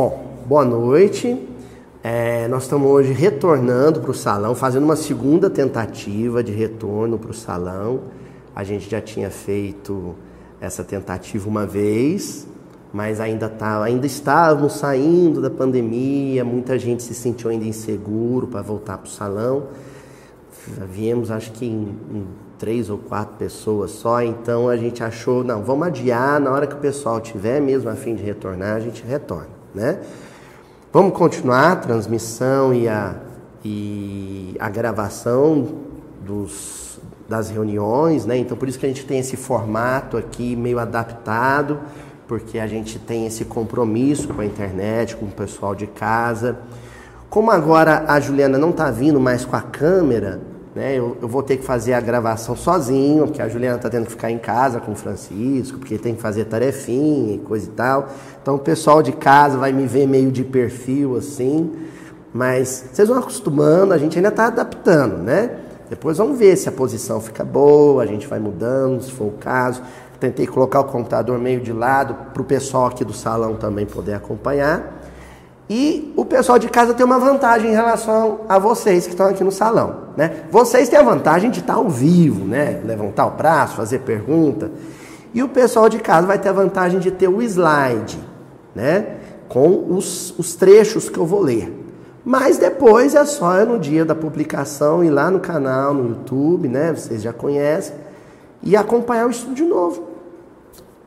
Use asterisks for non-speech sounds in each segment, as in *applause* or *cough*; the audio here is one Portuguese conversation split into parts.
Bom, boa noite. É, nós estamos hoje retornando para o salão, fazendo uma segunda tentativa de retorno para o salão. A gente já tinha feito essa tentativa uma vez, mas ainda, tá, ainda estávamos saindo da pandemia, muita gente se sentiu ainda inseguro para voltar para o salão. Viemos, acho que em, em três ou quatro pessoas só, então a gente achou, não, vamos adiar, na hora que o pessoal tiver mesmo a fim de retornar, a gente retorna, né? Vamos continuar a transmissão e a, e a gravação dos, das reuniões, né? Então por isso que a gente tem esse formato aqui meio adaptado, porque a gente tem esse compromisso com a internet, com o pessoal de casa. Como agora a Juliana não está vindo mais com a câmera, né? Eu, eu, vou ter que fazer a gravação sozinho, porque a Juliana está tendo que ficar em casa com o Francisco, porque tem que fazer tarefinha e coisa e tal. Então o pessoal de casa vai me ver meio de perfil assim, mas vocês vão acostumando, a gente ainda está adaptando, né? Depois vamos ver se a posição fica boa, a gente vai mudando, se for o caso. Tentei colocar o computador meio de lado para o pessoal aqui do salão também poder acompanhar. E o pessoal de casa tem uma vantagem em relação a vocês que estão aqui no salão, né? Vocês têm a vantagem de estar ao vivo, né? Levantar o braço, fazer pergunta. E o pessoal de casa vai ter a vantagem de ter o slide, né? Com os, os trechos que eu vou ler. Mas depois é só no dia da publicação ir lá no canal, no YouTube, né? Vocês já conhecem. E acompanhar o estudo de novo.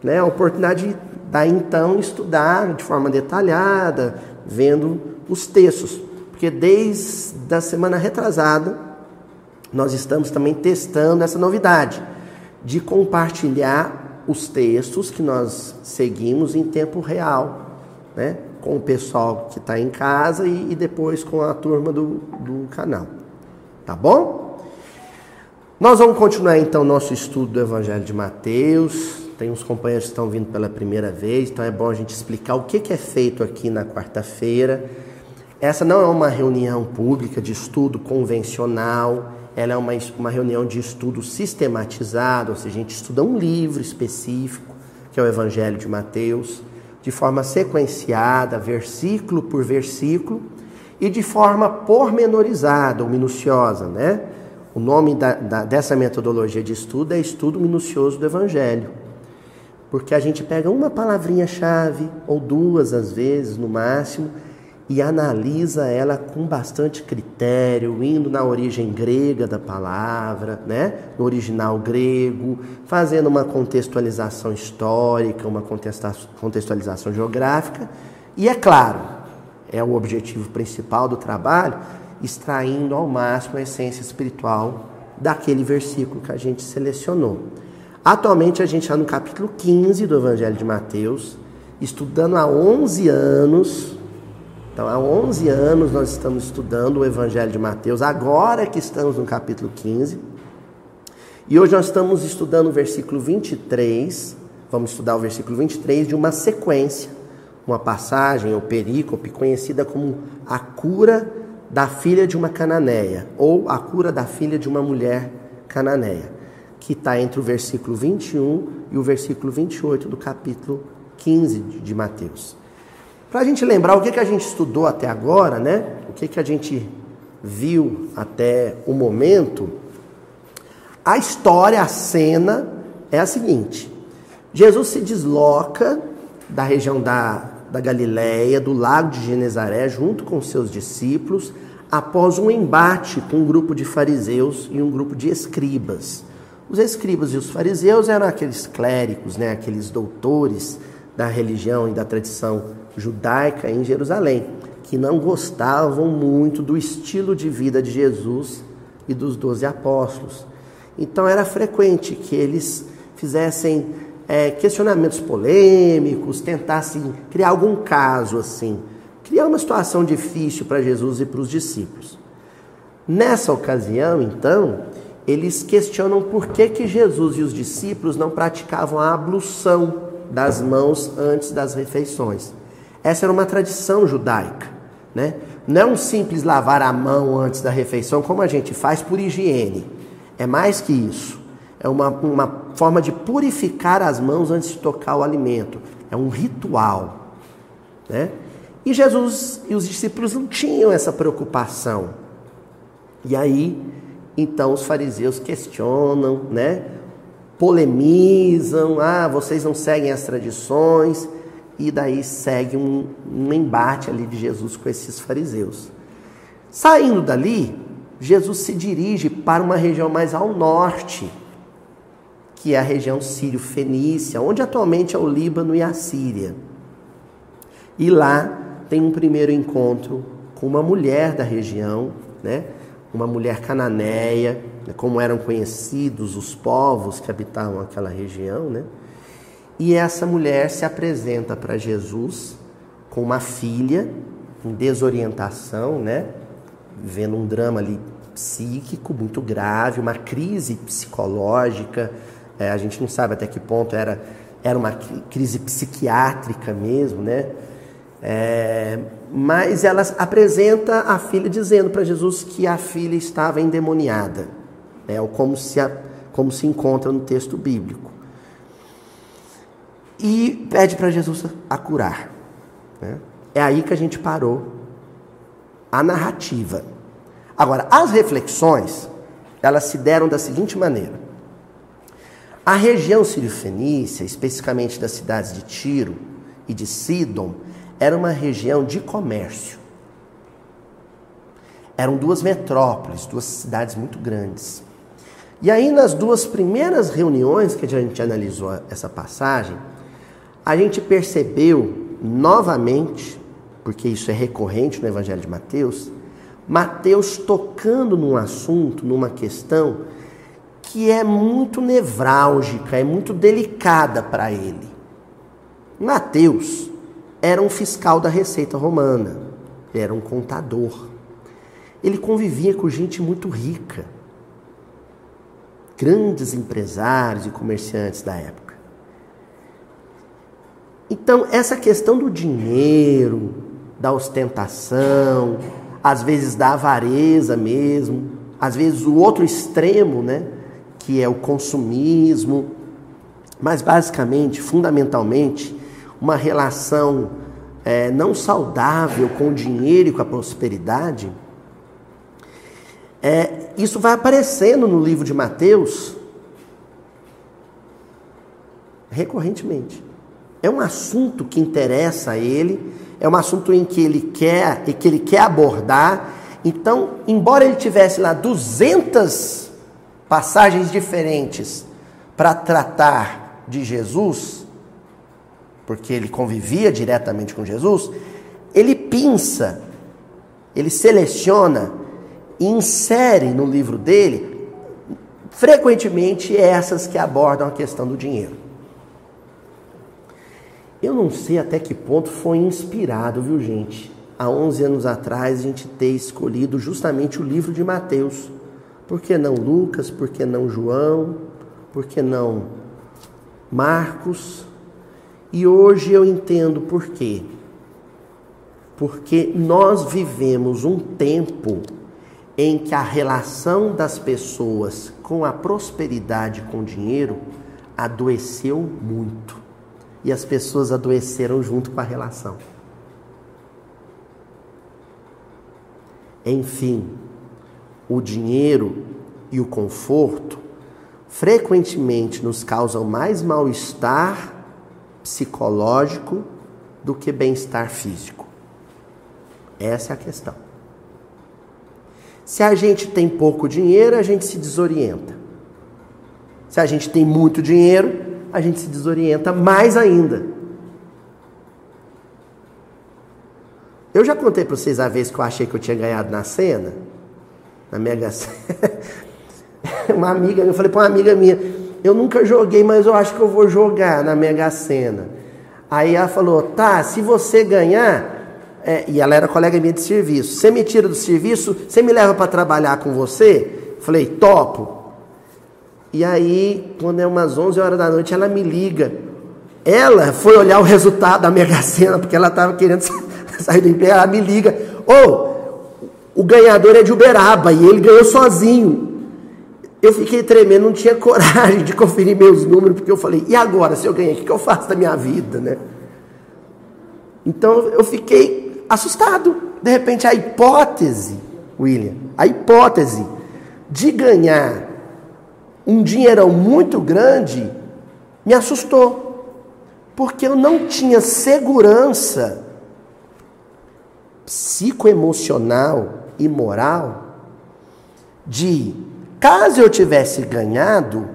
Né? A oportunidade de daí então estudar de forma detalhada, vendo os textos, porque desde a semana retrasada nós estamos também testando essa novidade de compartilhar os textos que nós seguimos em tempo real, né? com o pessoal que está em casa e, e, depois com a turma do, do canal. Tá bom? Nós vamos continuar então nosso estudo do Evangelho de Mateus. Tem uns companheiros que estão vindo pela primeira vez, então é bom a gente explicar o que, é feito aqui na quarta-feira. Essa não é uma reunião pública de estudo convencional, ela é uma, uma reunião de estudo sistematizado, ou seja, a gente estuda um livro específico, que é o Evangelho de Mateus, de forma sequenciada, versículo por versículo, e de forma pormenorizada ou minuciosa, né? O nome da, da, dessa metodologia de estudo é Estudo Minucioso do Evangelho. Porque a gente pega uma palavrinha-chave, ou duas às vezes no máximo, e analisa ela com bastante critério, indo na origem grega da palavra, né? no original grego, fazendo uma contextualização histórica, uma contextualização geográfica, e é claro, é o objetivo principal do trabalho, extraindo ao máximo a essência espiritual daquele versículo que a gente selecionou. Atualmente a gente está no capítulo 15 do Evangelho de Mateus, estudando há 11 anos. Então, há 11 anos nós estamos estudando o Evangelho de Mateus, agora que estamos no capítulo 15. E hoje nós estamos estudando o versículo 23. Vamos estudar o versículo 23 de uma sequência, uma passagem ou perícope conhecida como a cura da filha de uma cananeia, ou a cura da filha de uma mulher cananeia que está entre o versículo 21 e o versículo 28 do capítulo 15 de Mateus. Para a gente lembrar o que, que a gente estudou até agora, né? O que, que a gente viu até o momento, a história, a cena é a seguinte: Jesus se desloca da região da, da Galiléia, do lago de Genezaré, junto com seus discípulos, após um embate com um grupo de fariseus e um grupo de escribas. Os escribas e os fariseus eram aqueles clérigos, né, aqueles doutores da religião e da tradição judaica em Jerusalém, que não gostavam muito do estilo de vida de Jesus e dos doze apóstolos. Então era frequente que eles fizessem é, questionamentos polêmicos, tentassem criar algum caso assim, criar uma situação difícil para Jesus e para os discípulos. Nessa ocasião, então, eles questionam por que, que Jesus e os discípulos não praticavam a ablução das mãos antes das refeições. Essa era uma tradição judaica, né? Não é simples lavar a mão antes da refeição, como a gente faz por higiene. É mais que isso. É uma, uma forma de purificar as mãos antes de tocar o alimento. É um ritual, né? E Jesus e os discípulos não tinham essa preocupação. E aí, então os fariseus questionam, né? Polemizam, ah, vocês não seguem as tradições, e daí segue um, um embate ali de Jesus com esses fariseus. Saindo dali, Jesus se dirige para uma região mais ao norte, que é a região sírio-fenícia, onde atualmente é o Líbano e a Síria. E lá tem um primeiro encontro com uma mulher da região, né? Uma mulher cananeia, né? como eram conhecidos os povos que habitavam aquela região. Né? E essa mulher se apresenta para Jesus com uma filha em desorientação, né? vivendo um drama ali psíquico muito grave, uma crise psicológica. É, a gente não sabe até que ponto era, era uma crise psiquiátrica mesmo, né? É, mas ela apresenta a filha dizendo para Jesus que a filha estava endemoniada? Ou como se, a, como se encontra no texto bíblico. E pede para Jesus a curar. Né? É aí que a gente parou a narrativa. Agora, as reflexões, elas se deram da seguinte maneira. A região sírio-fenícia, especificamente das cidades de Tiro e de Sidon, era uma região de comércio. Eram duas metrópoles, duas cidades muito grandes. E aí, nas duas primeiras reuniões que a gente analisou essa passagem, a gente percebeu novamente porque isso é recorrente no Evangelho de Mateus, Mateus tocando num assunto, numa questão que é muito nevrálgica, é muito delicada para ele. Mateus era um fiscal da Receita Romana, ele era um contador. Ele convivia com gente muito rica, grandes empresários e comerciantes da época. Então, essa questão do dinheiro, da ostentação, às vezes da avareza mesmo, às vezes o outro extremo, né, que é o consumismo, mas basicamente, fundamentalmente, uma relação é, não saudável com o dinheiro e com a prosperidade. É, isso vai aparecendo no livro de Mateus recorrentemente. É um assunto que interessa a ele é um assunto em que ele quer e que ele quer abordar. Então, embora ele tivesse lá 200 passagens diferentes para tratar de Jesus, porque ele convivia diretamente com Jesus, ele pinça, ele seleciona e insere no livro dele frequentemente essas que abordam a questão do dinheiro. Eu não sei até que ponto foi inspirado, viu, gente? Há 11 anos atrás a gente ter escolhido justamente o livro de Mateus. Por que não Lucas? Por que não João? Por que não Marcos? E hoje eu entendo por quê. Porque nós vivemos um tempo em que a relação das pessoas com a prosperidade com o dinheiro adoeceu muito e as pessoas adoeceram junto com a relação. Enfim, o dinheiro e o conforto frequentemente nos causam mais mal-estar psicológico do que bem-estar físico. Essa é a questão. Se a gente tem pouco dinheiro, a gente se desorienta. Se a gente tem muito dinheiro, a gente se desorienta mais ainda. Eu já contei para vocês a vez que eu achei que eu tinha ganhado na cena, na Mega *laughs* Sena. uma amiga, eu falei para uma amiga minha, eu nunca joguei, mas eu acho que eu vou jogar na Mega Sena. Aí ela falou, tá, se você ganhar, é, e ela era colega minha de serviço, você me tira do serviço, você me leva para trabalhar com você? Falei, topo. E aí, quando é umas 11 horas da noite, ela me liga. Ela foi olhar o resultado da Mega Sena, porque ela estava querendo *laughs* sair do emprego. Ela me liga: Ô, oh, o ganhador é de Uberaba e ele ganhou sozinho. Eu fiquei tremendo, não tinha *laughs* coragem de conferir meus números, porque eu falei: e agora, se eu ganhei, o que eu faço da minha vida, né? Então eu fiquei assustado. De repente, a hipótese, William, a hipótese de ganhar um dinheirão muito grande me assustou, porque eu não tinha segurança psicoemocional e moral de, caso eu tivesse ganhado,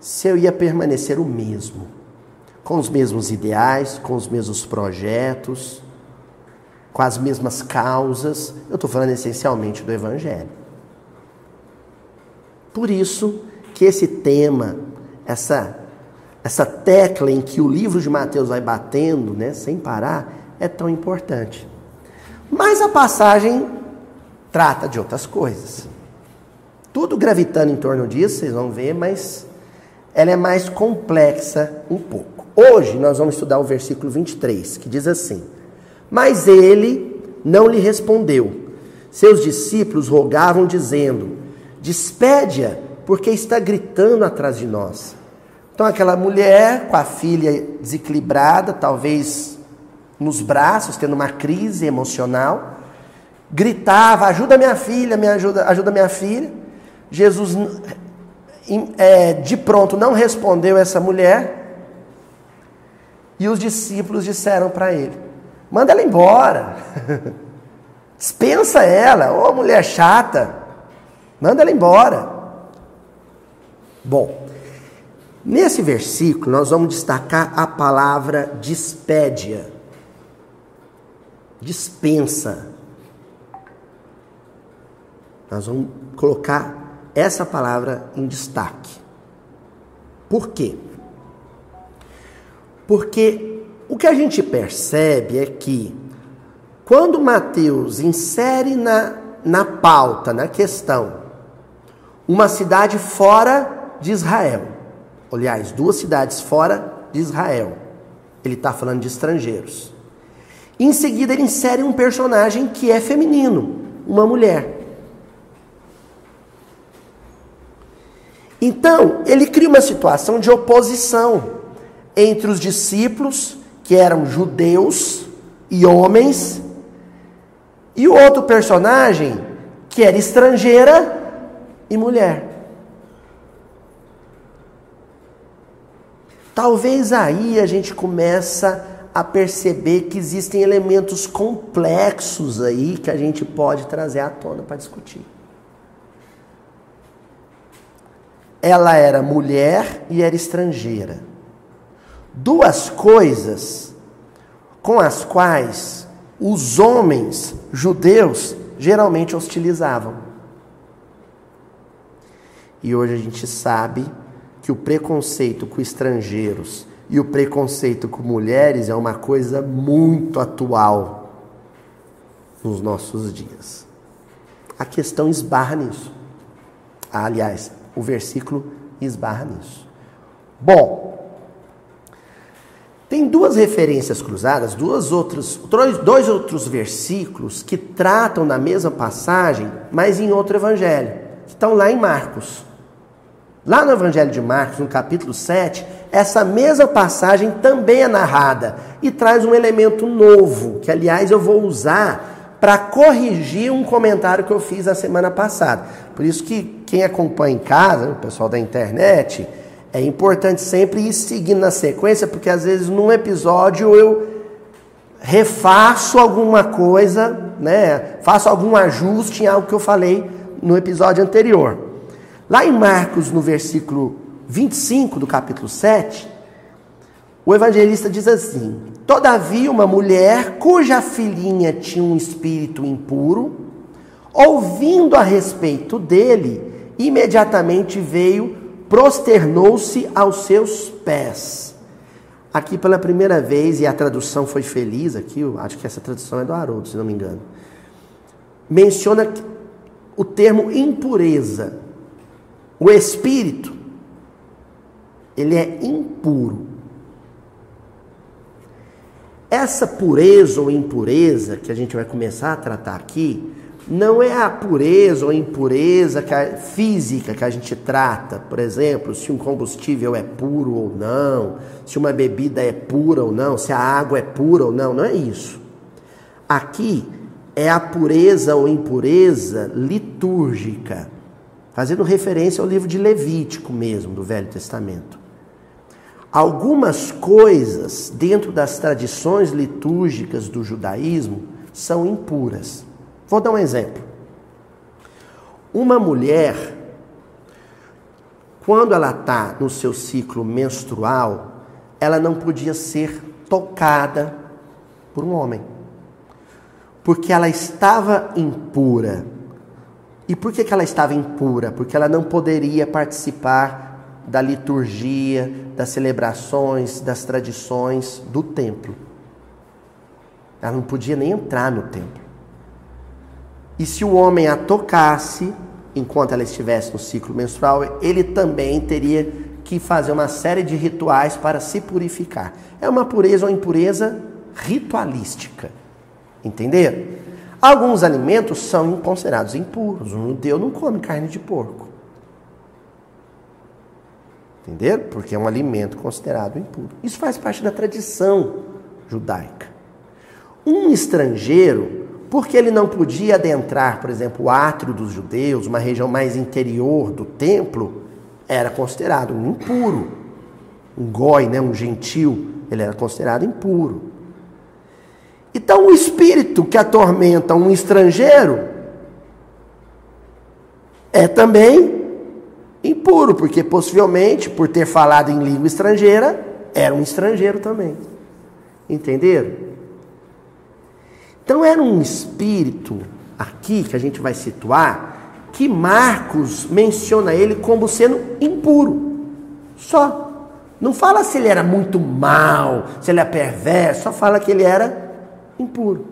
se eu ia permanecer o mesmo, com os mesmos ideais, com os mesmos projetos, com as mesmas causas. Eu estou falando essencialmente do Evangelho. Por isso que esse tema, essa, essa tecla em que o livro de Mateus vai batendo, né, sem parar, é tão importante. Mas a passagem trata de outras coisas. Tudo gravitando em torno disso, vocês vão ver, mas ela é mais complexa um pouco. Hoje nós vamos estudar o versículo 23, que diz assim: Mas ele não lhe respondeu. Seus discípulos rogavam, dizendo: Despede-a, porque está gritando atrás de nós. Então, aquela mulher com a filha desequilibrada, talvez nos braços, tendo uma crise emocional, gritava: Ajuda minha filha, me ajuda, ajuda minha filha. Jesus, é, de pronto, não respondeu essa mulher. E os discípulos disseram para ele: Manda ela embora. *laughs* Dispensa ela. Ô mulher chata. Manda ela embora. Bom, nesse versículo nós vamos destacar a palavra dispédia. Dispensa. Nós vamos colocar essa palavra em destaque. Por quê? Porque o que a gente percebe é que quando Mateus insere na, na pauta, na questão, uma cidade fora de Israel. Aliás, duas cidades fora de Israel. Ele está falando de estrangeiros. Em seguida, ele insere um personagem que é feminino, uma mulher. Então, ele cria uma situação de oposição entre os discípulos, que eram judeus e homens, e o outro personagem, que era estrangeira e mulher. Talvez aí a gente começa a perceber que existem elementos complexos aí que a gente pode trazer à tona para discutir. Ela era mulher e era estrangeira. Duas coisas com as quais os homens judeus geralmente hostilizavam. E hoje a gente sabe que o preconceito com estrangeiros e o preconceito com mulheres é uma coisa muito atual nos nossos dias. A questão esbarra nisso. Ah, aliás, o versículo esbarra nisso. Bom, tem duas referências cruzadas, duas outros, dois outros versículos que tratam da mesma passagem, mas em outro evangelho, que estão lá em Marcos. Lá no Evangelho de Marcos, no capítulo 7, essa mesma passagem também é narrada e traz um elemento novo, que aliás eu vou usar para corrigir um comentário que eu fiz a semana passada. Por isso que quem acompanha em casa, o pessoal da internet, é importante sempre ir seguindo na sequência, porque às vezes num episódio eu refaço alguma coisa, né? Faço algum ajuste em algo que eu falei no episódio anterior. Lá em Marcos, no versículo 25 do capítulo 7, o evangelista diz assim: Todavia, uma mulher cuja filhinha tinha um espírito impuro, ouvindo a respeito dele, imediatamente veio, prosternou-se aos seus pés. Aqui pela primeira vez, e a tradução foi feliz aqui, acho que essa tradução é do Haroldo, se não me engano. Menciona o termo impureza. O espírito, ele é impuro. Essa pureza ou impureza que a gente vai começar a tratar aqui, não é a pureza ou impureza que a, física que a gente trata, por exemplo, se um combustível é puro ou não, se uma bebida é pura ou não, se a água é pura ou não, não é isso. aqui é a pureza ou impureza litúrgica, fazendo referência ao livro de Levítico mesmo, do Velho Testamento. Algumas coisas dentro das tradições litúrgicas do judaísmo são impuras. Vou dar um exemplo. Uma mulher, quando ela está no seu ciclo menstrual, ela não podia ser tocada por um homem porque ela estava impura. E por que, que ela estava impura? Porque ela não poderia participar da liturgia, das celebrações, das tradições do templo. Ela não podia nem entrar no templo. E se o homem a tocasse, enquanto ela estivesse no ciclo menstrual, ele também teria que fazer uma série de rituais para se purificar. É uma pureza ou impureza ritualística. Entenderam? Alguns alimentos são considerados impuros. Um judeu não come carne de porco. Entenderam? Porque é um alimento considerado impuro. Isso faz parte da tradição judaica. Um estrangeiro, porque ele não podia adentrar, por exemplo, o átrio dos judeus, uma região mais interior do templo, era considerado um impuro. Um goi, né, um gentil, ele era considerado impuro. Então, o espírito que atormenta um estrangeiro é também impuro, porque possivelmente, por ter falado em língua estrangeira, era um estrangeiro também. Entenderam? Então, era um espírito aqui que a gente vai situar, que Marcos menciona ele como sendo impuro. Só. Não fala se ele era muito mal, se ele é perverso, só fala que ele era impuro.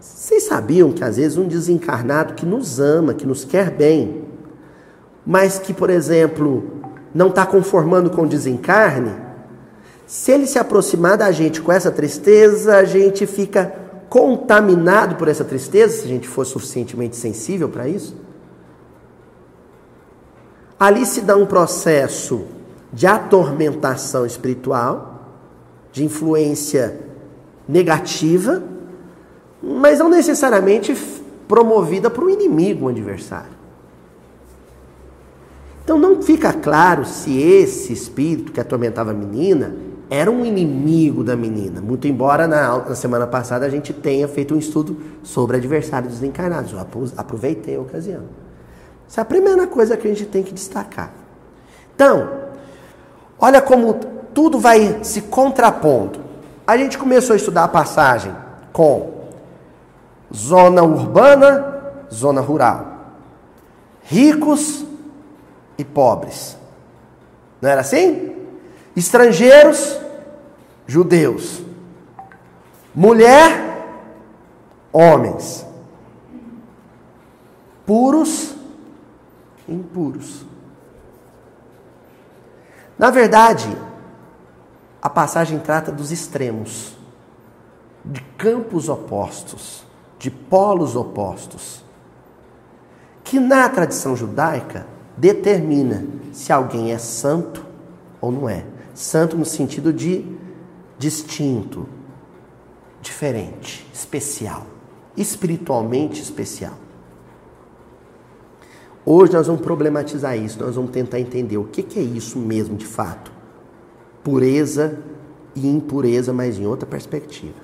Vocês sabiam que às vezes um desencarnado que nos ama, que nos quer bem, mas que, por exemplo, não está conformando com o desencarne, se ele se aproximar da gente com essa tristeza, a gente fica contaminado por essa tristeza, se a gente for suficientemente sensível para isso. Ali se dá um processo de atormentação espiritual, de influência negativa, mas não necessariamente promovida para o inimigo, o adversário. Então não fica claro se esse espírito que atormentava a menina era um inimigo da menina, muito embora na, na semana passada a gente tenha feito um estudo sobre adversários desencarnados. Eu aproveitei a ocasião. Essa é a primeira coisa que a gente tem que destacar. Então, olha como tudo vai se contrapondo. A gente começou a estudar a passagem com zona urbana, zona rural, ricos e pobres. Não era assim? Estrangeiros, judeus. Mulher, homens. Puros, impuros. Na verdade, a passagem trata dos extremos, de campos opostos, de polos opostos, que na tradição judaica determina se alguém é santo ou não é. Santo no sentido de distinto, diferente, especial, espiritualmente especial. Hoje nós vamos problematizar isso, nós vamos tentar entender o que é isso mesmo de fato pureza e impureza, mas em outra perspectiva.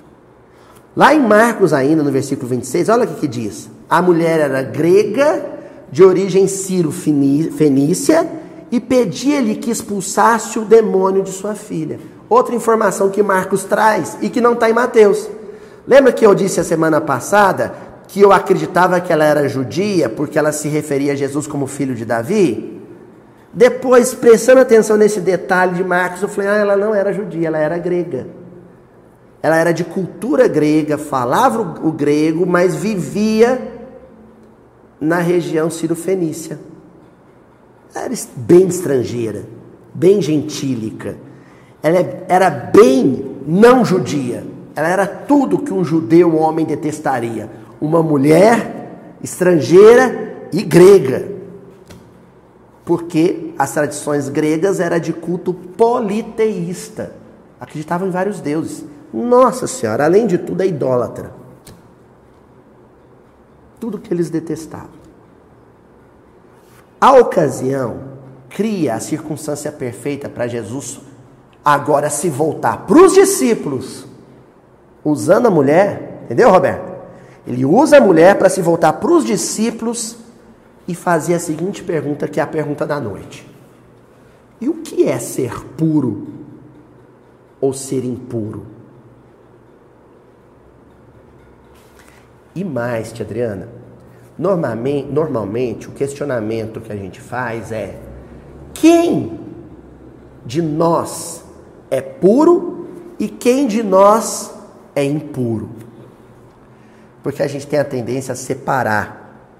Lá em Marcos, ainda no versículo 26, olha o que, que diz: a mulher era grega, de origem sírio-fenícia, e pedia-lhe que expulsasse o demônio de sua filha. Outra informação que Marcos traz e que não está em Mateus. Lembra que eu disse a semana passada que eu acreditava que ela era judia porque ela se referia a Jesus como filho de Davi? Depois, prestando atenção nesse detalhe de Marcos, eu falei: ah, ela não era judia, ela era grega. Ela era de cultura grega, falava o grego, mas vivia na região cirofenícia. Era bem estrangeira, bem gentílica. Ela era bem não judia. Ela era tudo que um judeu um homem detestaria: uma mulher estrangeira e grega porque as tradições gregas era de culto politeísta. Acreditavam em vários deuses. nossa senhora, além de tudo, é idólatra. Tudo que eles detestavam. A ocasião cria a circunstância perfeita para Jesus agora se voltar para os discípulos, usando a mulher, entendeu, Roberto? Ele usa a mulher para se voltar para os discípulos e fazer a seguinte pergunta, que é a pergunta da noite: E o que é ser puro ou ser impuro? E mais, tia Adriana, normalmente, normalmente o questionamento que a gente faz é: quem de nós é puro e quem de nós é impuro. Porque a gente tem a tendência a separar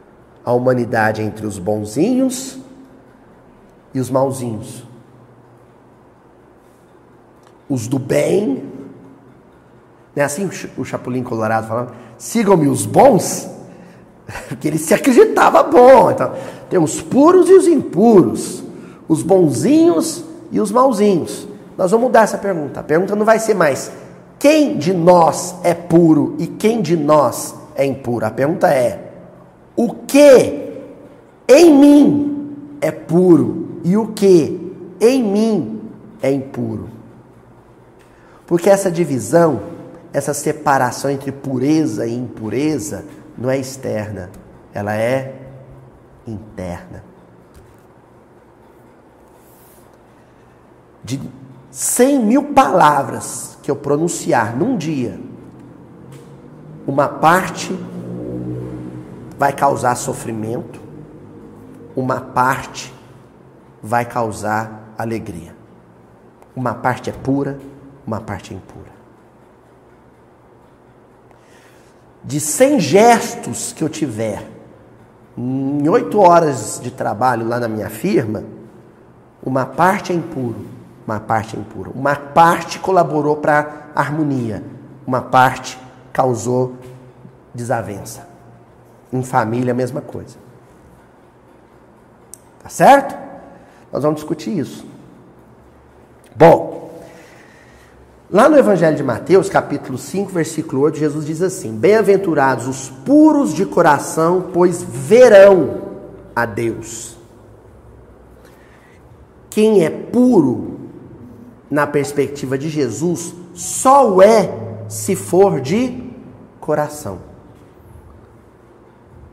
a humanidade entre os bonzinhos e os mauzinhos. Os do bem, é assim o Chapolin Colorado falando? Sigam-me os bons, *laughs* porque ele se acreditava bom. Então, tem os puros e os impuros, os bonzinhos e os mauzinhos. Nós vamos mudar essa pergunta. A pergunta não vai ser mais quem de nós é puro e quem de nós é impuro. A pergunta é o que em mim é puro e o que em mim é impuro. Porque essa divisão, essa separação entre pureza e impureza não é externa, ela é interna. De 100 mil palavras que eu pronunciar num dia, uma parte vai causar sofrimento, uma parte vai causar alegria. Uma parte é pura, uma parte é impura. De 100 gestos que eu tiver em oito horas de trabalho lá na minha firma, uma parte é impuro, uma parte é impura. Uma parte colaborou para a harmonia, uma parte causou desavença. Em família, a mesma coisa. Tá certo? Nós vamos discutir isso. Bom, lá no Evangelho de Mateus, capítulo 5, versículo 8, Jesus diz assim: Bem-aventurados os puros de coração, pois verão a Deus. Quem é puro na perspectiva de Jesus, só o é se for de coração.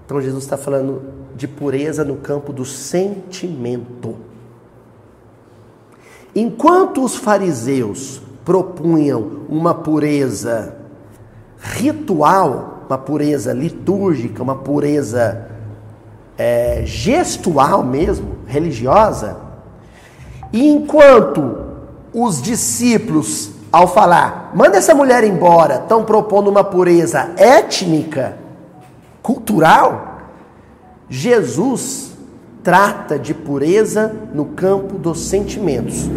Então Jesus está falando de pureza no campo do sentimento. Enquanto os fariseus propunham uma pureza ritual, uma pureza litúrgica, uma pureza é, gestual mesmo, religiosa, e enquanto os discípulos, ao falar, manda essa mulher embora, estão propondo uma pureza étnica, cultural. Jesus trata de pureza no campo dos sentimentos.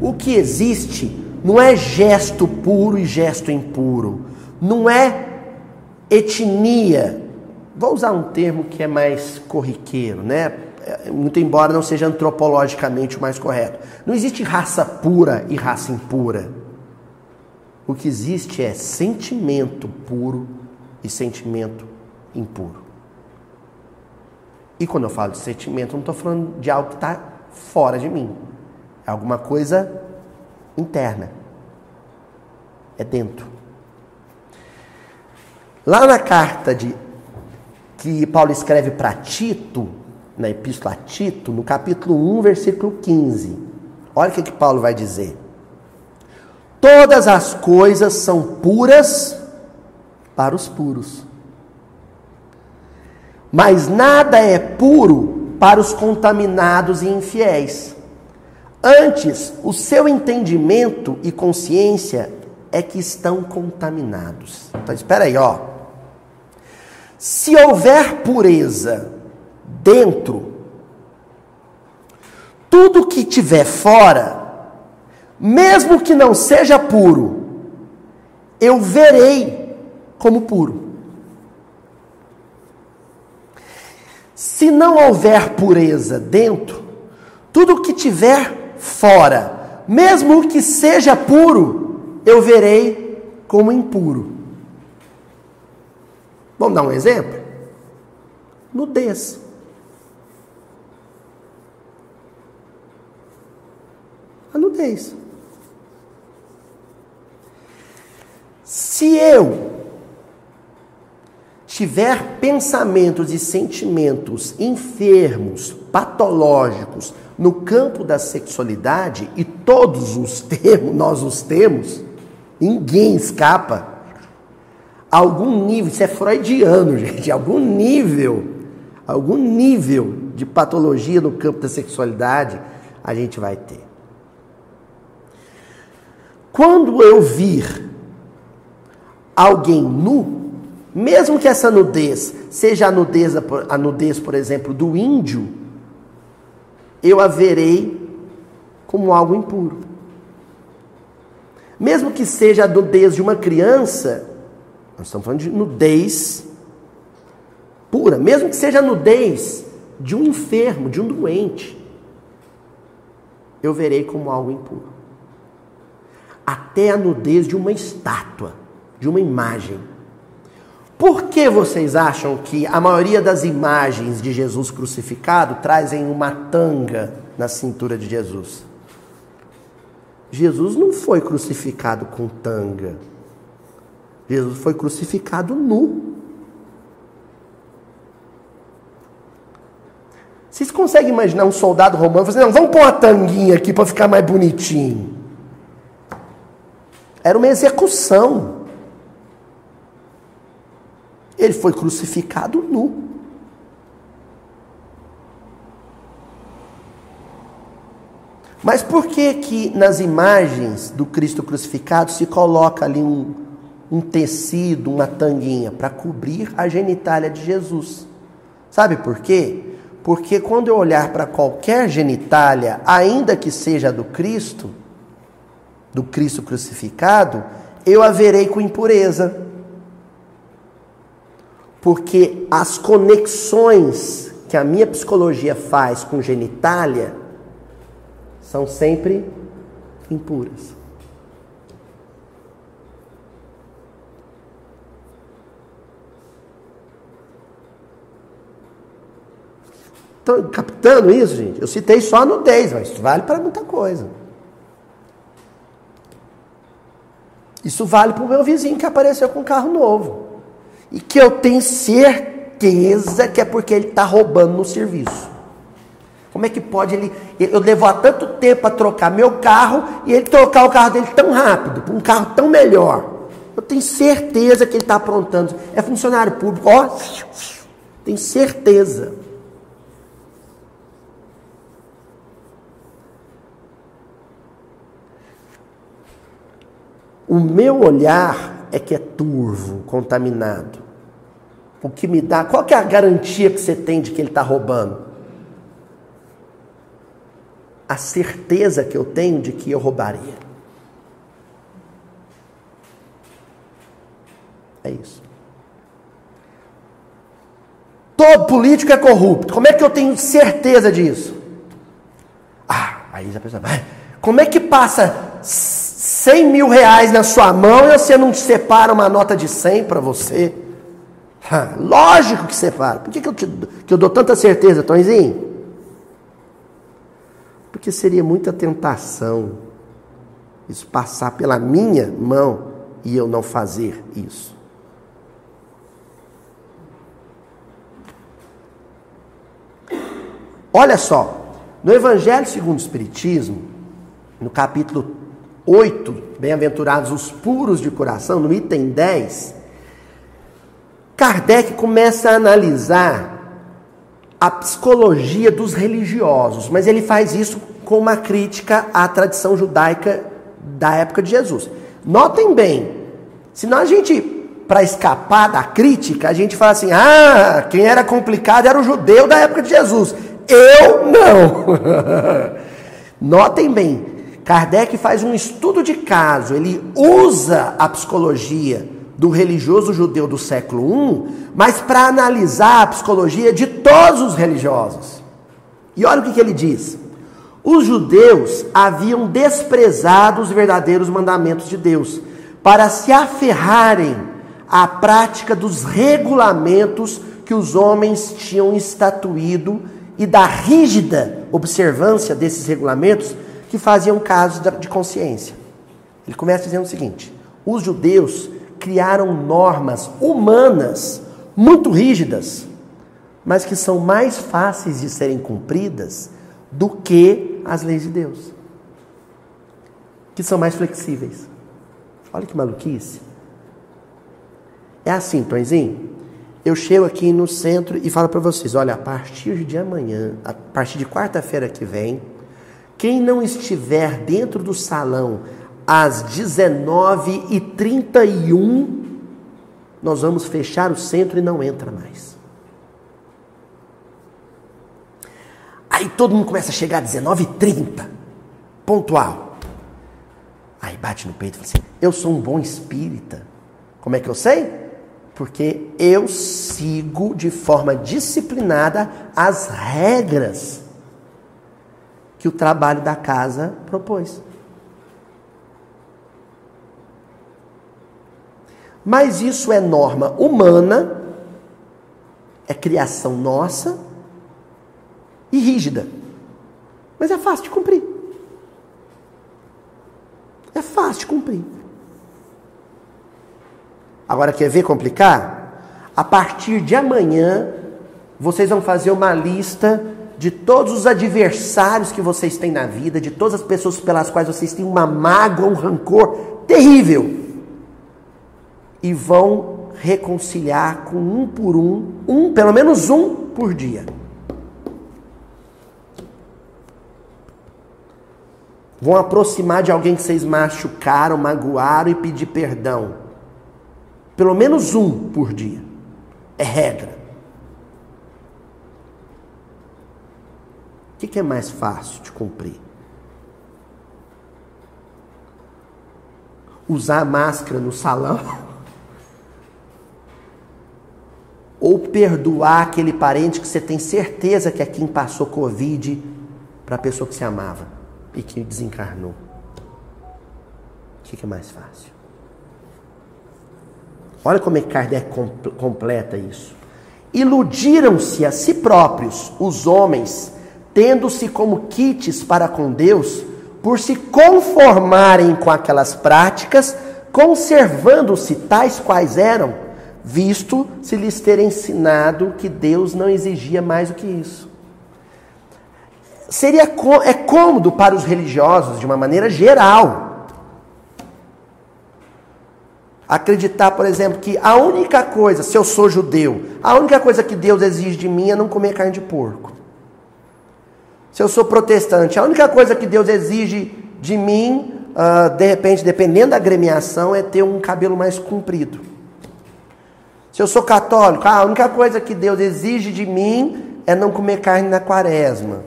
O que existe não é gesto puro e gesto impuro, não é etnia. Vou usar um termo que é mais corriqueiro, né? muito embora não seja antropologicamente o mais correto. Não existe raça pura e raça impura. O que existe é sentimento puro e sentimento impuro. E quando eu falo de sentimento, não estou falando de algo que está fora de mim. É alguma coisa interna. É dentro. Lá na carta de que Paulo escreve para Tito, na Epístola a Tito, no capítulo 1, versículo 15. Olha o que, que Paulo vai dizer. Todas as coisas são puras para os puros, mas nada é puro para os contaminados e infiéis. Antes, o seu entendimento e consciência é que estão contaminados. Então, espera aí, ó. Se houver pureza dentro. Tudo que tiver fora, mesmo que não seja puro, eu verei como puro. Se não houver pureza dentro, tudo que tiver fora, mesmo que seja puro, eu verei como impuro. Vamos dar um exemplo? Nudez. A nudez. Se eu tiver pensamentos e sentimentos enfermos, patológicos no campo da sexualidade, e todos os temos, *laughs* nós os temos, ninguém escapa. Algum nível, isso é freudiano, *laughs* gente, algum nível, algum nível de patologia no campo da sexualidade a gente vai ter. Quando eu vir alguém nu, mesmo que essa nudez seja a nudez, a nudez, por exemplo, do índio, eu a verei como algo impuro. Mesmo que seja a nudez de uma criança, nós estamos falando de nudez pura, mesmo que seja a nudez de um enfermo, de um doente, eu verei como algo impuro. Até a nudez de uma estátua, de uma imagem. Por que vocês acham que a maioria das imagens de Jesus crucificado trazem uma tanga na cintura de Jesus? Jesus não foi crucificado com tanga. Jesus foi crucificado nu. Vocês conseguem imaginar um soldado romano falando assim, não, vamos pôr uma tanguinha aqui para ficar mais bonitinho. Era uma execução. Ele foi crucificado nu. Mas por que que nas imagens do Cristo crucificado se coloca ali um, um tecido, uma tanguinha, para cobrir a genitália de Jesus? Sabe por quê? Porque quando eu olhar para qualquer genitália, ainda que seja do Cristo, do Cristo crucificado, eu a verei com impureza porque as conexões que a minha psicologia faz com genitália são sempre impuras. Estão captando isso, gente? Eu citei só a nudez, mas isso vale para muita coisa. Isso vale para o meu vizinho que apareceu com um carro novo e que eu tenho certeza que é porque ele está roubando no serviço. Como é que pode ele. Eu há tanto tempo para trocar meu carro e ele trocar o carro dele tão rápido, para um carro tão melhor. Eu tenho certeza que ele está aprontando. É funcionário público, ó. Tenho certeza. O meu olhar é que é turvo, contaminado. O que me dá, qual que é a garantia que você tem de que ele está roubando? A certeza que eu tenho de que eu roubaria. É isso. Todo político é corrupto. Como é que eu tenho certeza disso? Ah, aí a pessoa vai. Como é que passa 100 mil reais na sua mão e você não separa uma nota de 100 para você? Lógico que separa. Por que, que, eu te, que eu dou tanta certeza, Tonzinho? Porque seria muita tentação isso passar pela minha mão e eu não fazer isso. Olha só, no Evangelho segundo o Espiritismo, no capítulo 8, bem-aventurados os puros de coração, no item 10, Kardec começa a analisar a psicologia dos religiosos, mas ele faz isso com uma crítica à tradição judaica da época de Jesus. Notem bem, senão a gente, para escapar da crítica, a gente fala assim: ah, quem era complicado era o judeu da época de Jesus. Eu não. *laughs* Notem bem, Kardec faz um estudo de caso, ele usa a psicologia do religioso judeu do século I, mas para analisar a psicologia de todos os religiosos. E olha o que, que ele diz: Os judeus haviam desprezado os verdadeiros mandamentos de Deus para se aferrarem à prática dos regulamentos que os homens tinham estatuído e da rígida observância desses regulamentos que faziam caso de consciência. Ele começa dizendo o seguinte: os judeus criaram normas humanas muito rígidas, mas que são mais fáceis de serem cumpridas do que as leis de Deus, que são mais flexíveis. Olha que maluquice. É assim, Tonzinho. Eu chego aqui no centro e falo para vocês: olha, a partir de amanhã, a partir de quarta-feira que vem, quem não estiver dentro do salão às 19h31, nós vamos fechar o centro e não entra mais. Aí todo mundo começa a chegar às 19h30, pontual. Aí bate no peito e fala assim: Eu sou um bom espírita. Como é que eu sei? Porque eu sigo de forma disciplinada as regras que o trabalho da casa propôs. Mas isso é norma humana, é criação nossa e rígida. Mas é fácil de cumprir. É fácil de cumprir. Agora, quer ver complicar? A partir de amanhã, vocês vão fazer uma lista de todos os adversários que vocês têm na vida, de todas as pessoas pelas quais vocês têm uma mágoa, um rancor terrível e vão reconciliar com um por um, um, pelo menos um por dia. Vão aproximar de alguém que vocês machucaram, magoaram e pedir perdão. Pelo menos um por dia. É regra. O que, que é mais fácil de cumprir? Usar máscara no salão *laughs* ou perdoar aquele parente que você tem certeza que é quem passou Covid para a pessoa que você amava e que desencarnou. O que é mais fácil? Olha como é que Kardec completa isso. Iludiram-se a si próprios, os homens, tendo-se como kits para com Deus, por se conformarem com aquelas práticas, conservando-se tais quais eram visto se lhes ter ensinado que Deus não exigia mais do que isso. Seria é cômodo para os religiosos, de uma maneira geral, acreditar, por exemplo, que a única coisa, se eu sou judeu, a única coisa que Deus exige de mim é não comer carne de porco. Se eu sou protestante, a única coisa que Deus exige de mim, uh, de repente, dependendo da agremiação, é ter um cabelo mais comprido. Se eu sou católico, ah, a única coisa que Deus exige de mim é não comer carne na quaresma.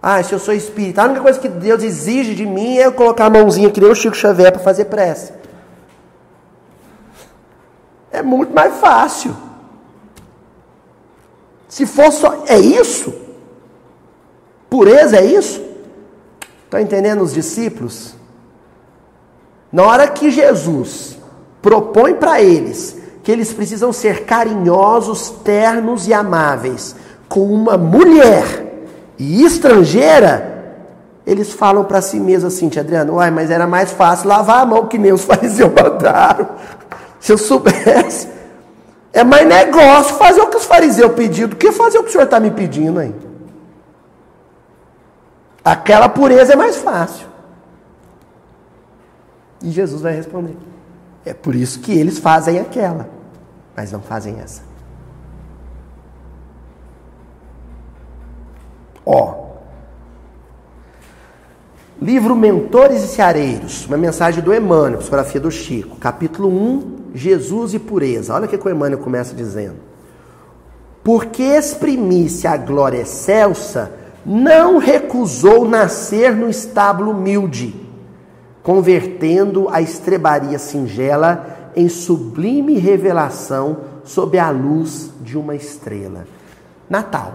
Ah, se eu sou espírita, a única coisa que Deus exige de mim é eu colocar a mãozinha que nem o Chico Xavier para fazer prece. É muito mais fácil. Se for só. É isso? Pureza é isso? Estão entendendo os discípulos? Na hora que Jesus propõe para eles que eles precisam ser carinhosos, ternos e amáveis com uma mulher e estrangeira, eles falam para si mesmos assim, Adriano, uai, mas era mais fácil lavar a mão que nem os *laughs* fariseus mandaram. Se eu soubesse, é mais negócio fazer o que os fariseus pediram do que fazer o que o senhor está me pedindo aí. Aquela pureza é mais fácil. E Jesus vai responder. É por isso que eles fazem aquela, mas não fazem essa. Ó. Livro Mentores e Ceareiros, uma mensagem do Emmanuel, psicografia do Chico, capítulo 1, Jesus e pureza. Olha o que o Emmanuel começa dizendo. Porque exprimisse a glória excelsa, não recusou nascer no estábulo humilde convertendo a estrebaria singela em sublime revelação sob a luz de uma estrela. Natal.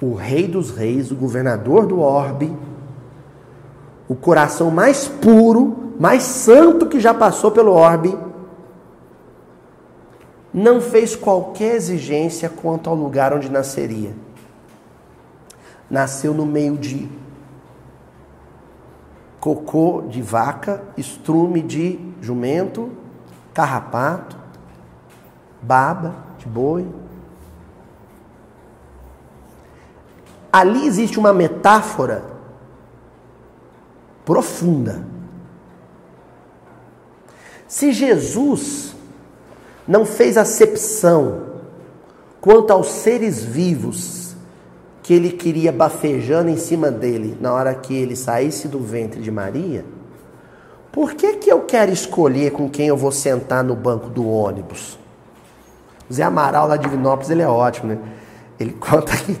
o rei dos reis, o governador do orbe, o coração mais puro, mais santo que já passou pelo orbe, não fez qualquer exigência quanto ao lugar onde nasceria. Nasceu no meio de cocô de vaca, estrume de jumento, carrapato, baba de boi. Ali existe uma metáfora profunda. Se Jesus não fez acepção quanto aos seres vivos que ele queria bafejando em cima dele na hora que ele saísse do ventre de Maria, por que, que eu quero escolher com quem eu vou sentar no banco do ônibus? Zé Amaral lá de Divinópolis, ele é ótimo, né? Ele *laughs* conta que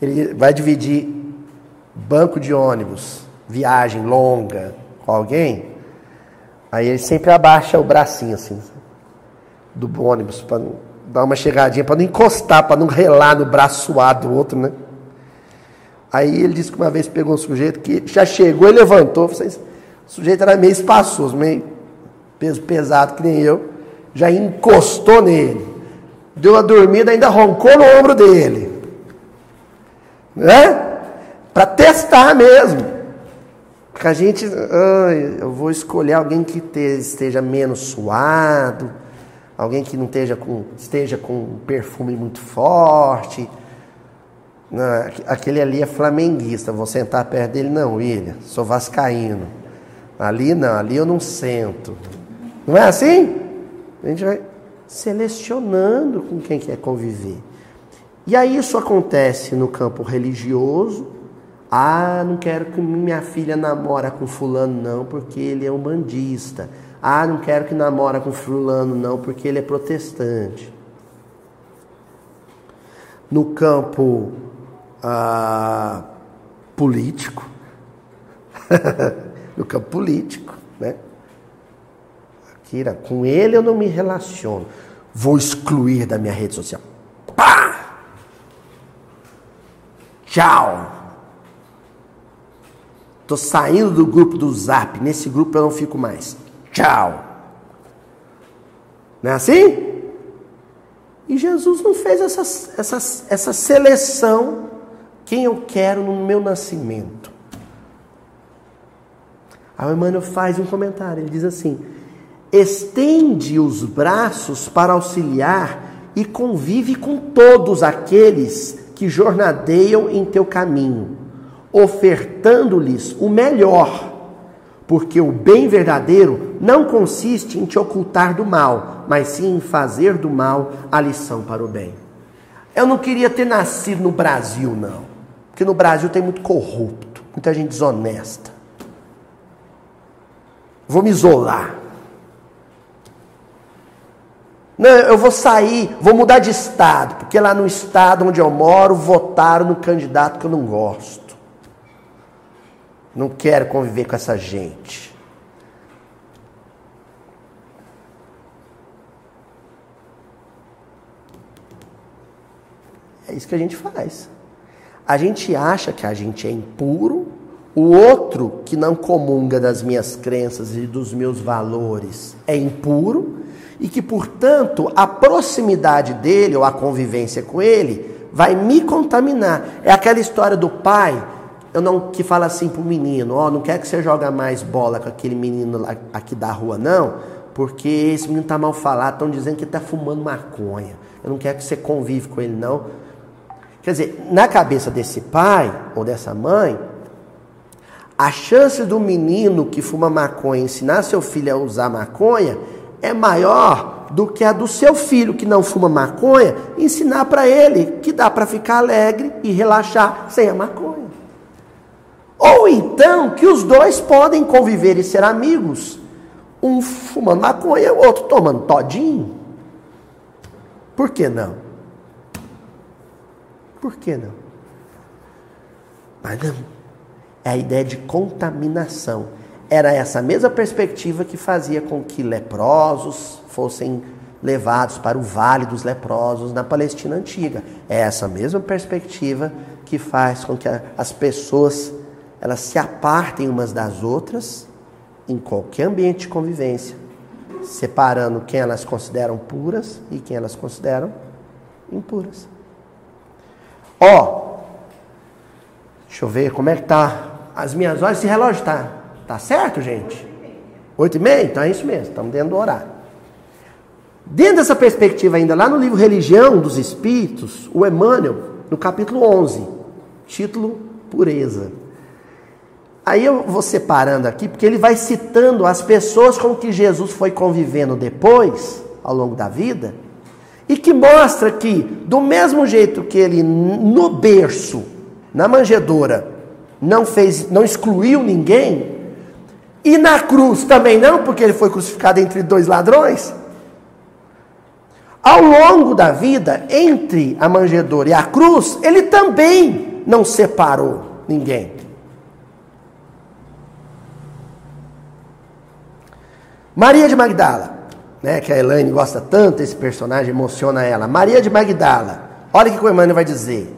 ele vai dividir banco de ônibus, viagem longa com alguém, aí ele sempre abaixa o bracinho assim do ônibus para dar uma chegadinha, para não encostar, para não relar no braço suado do outro, né? Aí ele disse que uma vez pegou um sujeito que já chegou e levantou, o sujeito era meio espaçoso, meio peso pesado que nem eu, já encostou nele, deu uma dormida, ainda roncou no ombro dele, né? Para testar mesmo. Porque a gente, ai, eu vou escolher alguém que esteja menos suado, alguém que não esteja com, esteja com um perfume muito forte. aquele ali é flamenguista, vou sentar perto dele, não, William, sou vascaíno. Ali não, ali eu não sento. Não é assim? A gente vai selecionando com quem quer conviver. E aí isso acontece no campo religioso. Ah, não quero que minha filha namora com fulano não, porque ele é um bandista. Ah, não quero que namora com fulano não, porque ele é protestante. No campo ah, político, *laughs* no campo político, né? Kira, com ele eu não me relaciono. Vou excluir da minha rede social. Pá! Tchau! Tô saindo do grupo do Zap. Nesse grupo eu não fico mais. Tchau. Não é assim? E Jesus não fez essa, essa, essa seleção quem eu quero no meu nascimento. Aí o Emmanuel faz um comentário, ele diz assim: estende os braços para auxiliar e convive com todos aqueles que jornadeiam em teu caminho, ofertando-lhes o melhor porque o bem verdadeiro não consiste em te ocultar do mal, mas sim em fazer do mal a lição para o bem. Eu não queria ter nascido no Brasil, não. Porque no Brasil tem muito corrupto, muita gente desonesta. Vou me isolar. Não, eu vou sair, vou mudar de estado, porque lá no estado onde eu moro votaram no candidato que eu não gosto. Não quero conviver com essa gente. É isso que a gente faz. A gente acha que a gente é impuro, o outro que não comunga das minhas crenças e dos meus valores é impuro e que, portanto, a proximidade dele ou a convivência com ele vai me contaminar. É aquela história do pai eu não que fala assim pro menino, ó, oh, não quer que você joga mais bola com aquele menino lá, aqui da rua não, porque esse menino tá mal falado, estão dizendo que tá fumando maconha. Eu não quero que você convive com ele não. Quer dizer, na cabeça desse pai ou dessa mãe, a chance do menino que fuma maconha ensinar seu filho a usar maconha é maior do que a do seu filho que não fuma maconha ensinar para ele que dá para ficar alegre e relaxar sem a maconha. Ou então que os dois podem conviver e ser amigos, um fumando maconha, o outro tomando todinho. Por que não? Por que não? Mas não. É a ideia de contaminação. Era essa mesma perspectiva que fazia com que leprosos fossem levados para o vale dos leprosos na Palestina antiga. É essa mesma perspectiva que faz com que as pessoas elas se apartem umas das outras em qualquer ambiente de convivência, separando quem elas consideram puras e quem elas consideram impuras. Ó, deixa eu ver como é que tá as minhas horas. Esse relógio tá, tá certo, gente? Oito e meia? Então é isso mesmo, estamos dentro do horário. Dentro dessa perspectiva ainda, lá no livro Religião dos Espíritos, o Emmanuel, no capítulo 11, título Pureza. Aí eu vou separando aqui, porque ele vai citando as pessoas com que Jesus foi convivendo depois, ao longo da vida, e que mostra que, do mesmo jeito que ele no berço, na manjedoura, não fez, não excluiu ninguém, e na cruz também não, porque ele foi crucificado entre dois ladrões. Ao longo da vida, entre a manjedoura e a cruz, ele também não separou ninguém. Maria de Magdala, né, que a Elaine gosta tanto desse personagem, emociona ela. Maria de Magdala, olha o que o Emmanuel vai dizer.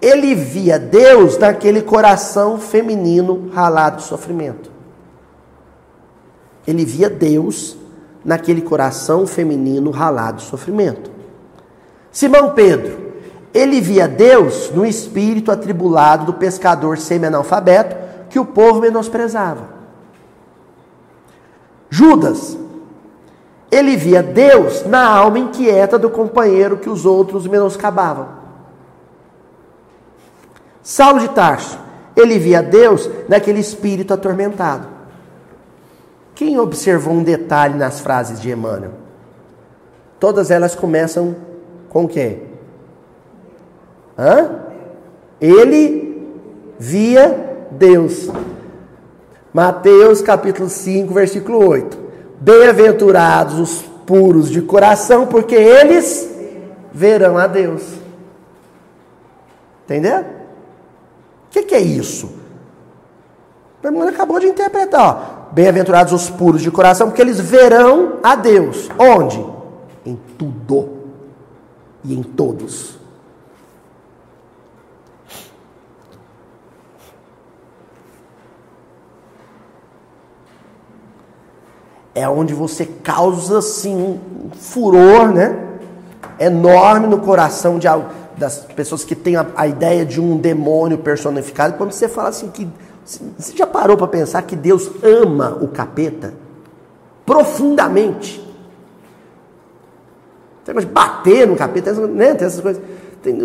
Ele via Deus naquele coração feminino ralado de sofrimento. Ele via Deus naquele coração feminino ralado de sofrimento. Simão Pedro, ele via Deus no espírito atribulado do pescador semi-analfabeto que o povo menosprezava. Judas, ele via Deus na alma inquieta do companheiro que os outros menoscabavam. Saulo de Tarso, ele via Deus naquele espírito atormentado. Quem observou um detalhe nas frases de Emmanuel? Todas elas começam com o quê? Hã? Ele via Deus. Mateus capítulo 5, versículo 8. Bem-aventurados os puros de coração, porque eles verão a Deus. Entendeu? O que, que, é isso? O irmão acabou de interpretar. Bem-aventurados os puros de coração, porque eles verão a Deus. Onde? Em tudo e em todos. É onde você causa assim um furor, né? Enorme no coração de, das pessoas que têm a, a ideia de um demônio personificado. Quando você fala assim que você já parou para pensar que Deus ama o capeta profundamente? Tem que bater no capeta, né? Tem essas coisas. Tem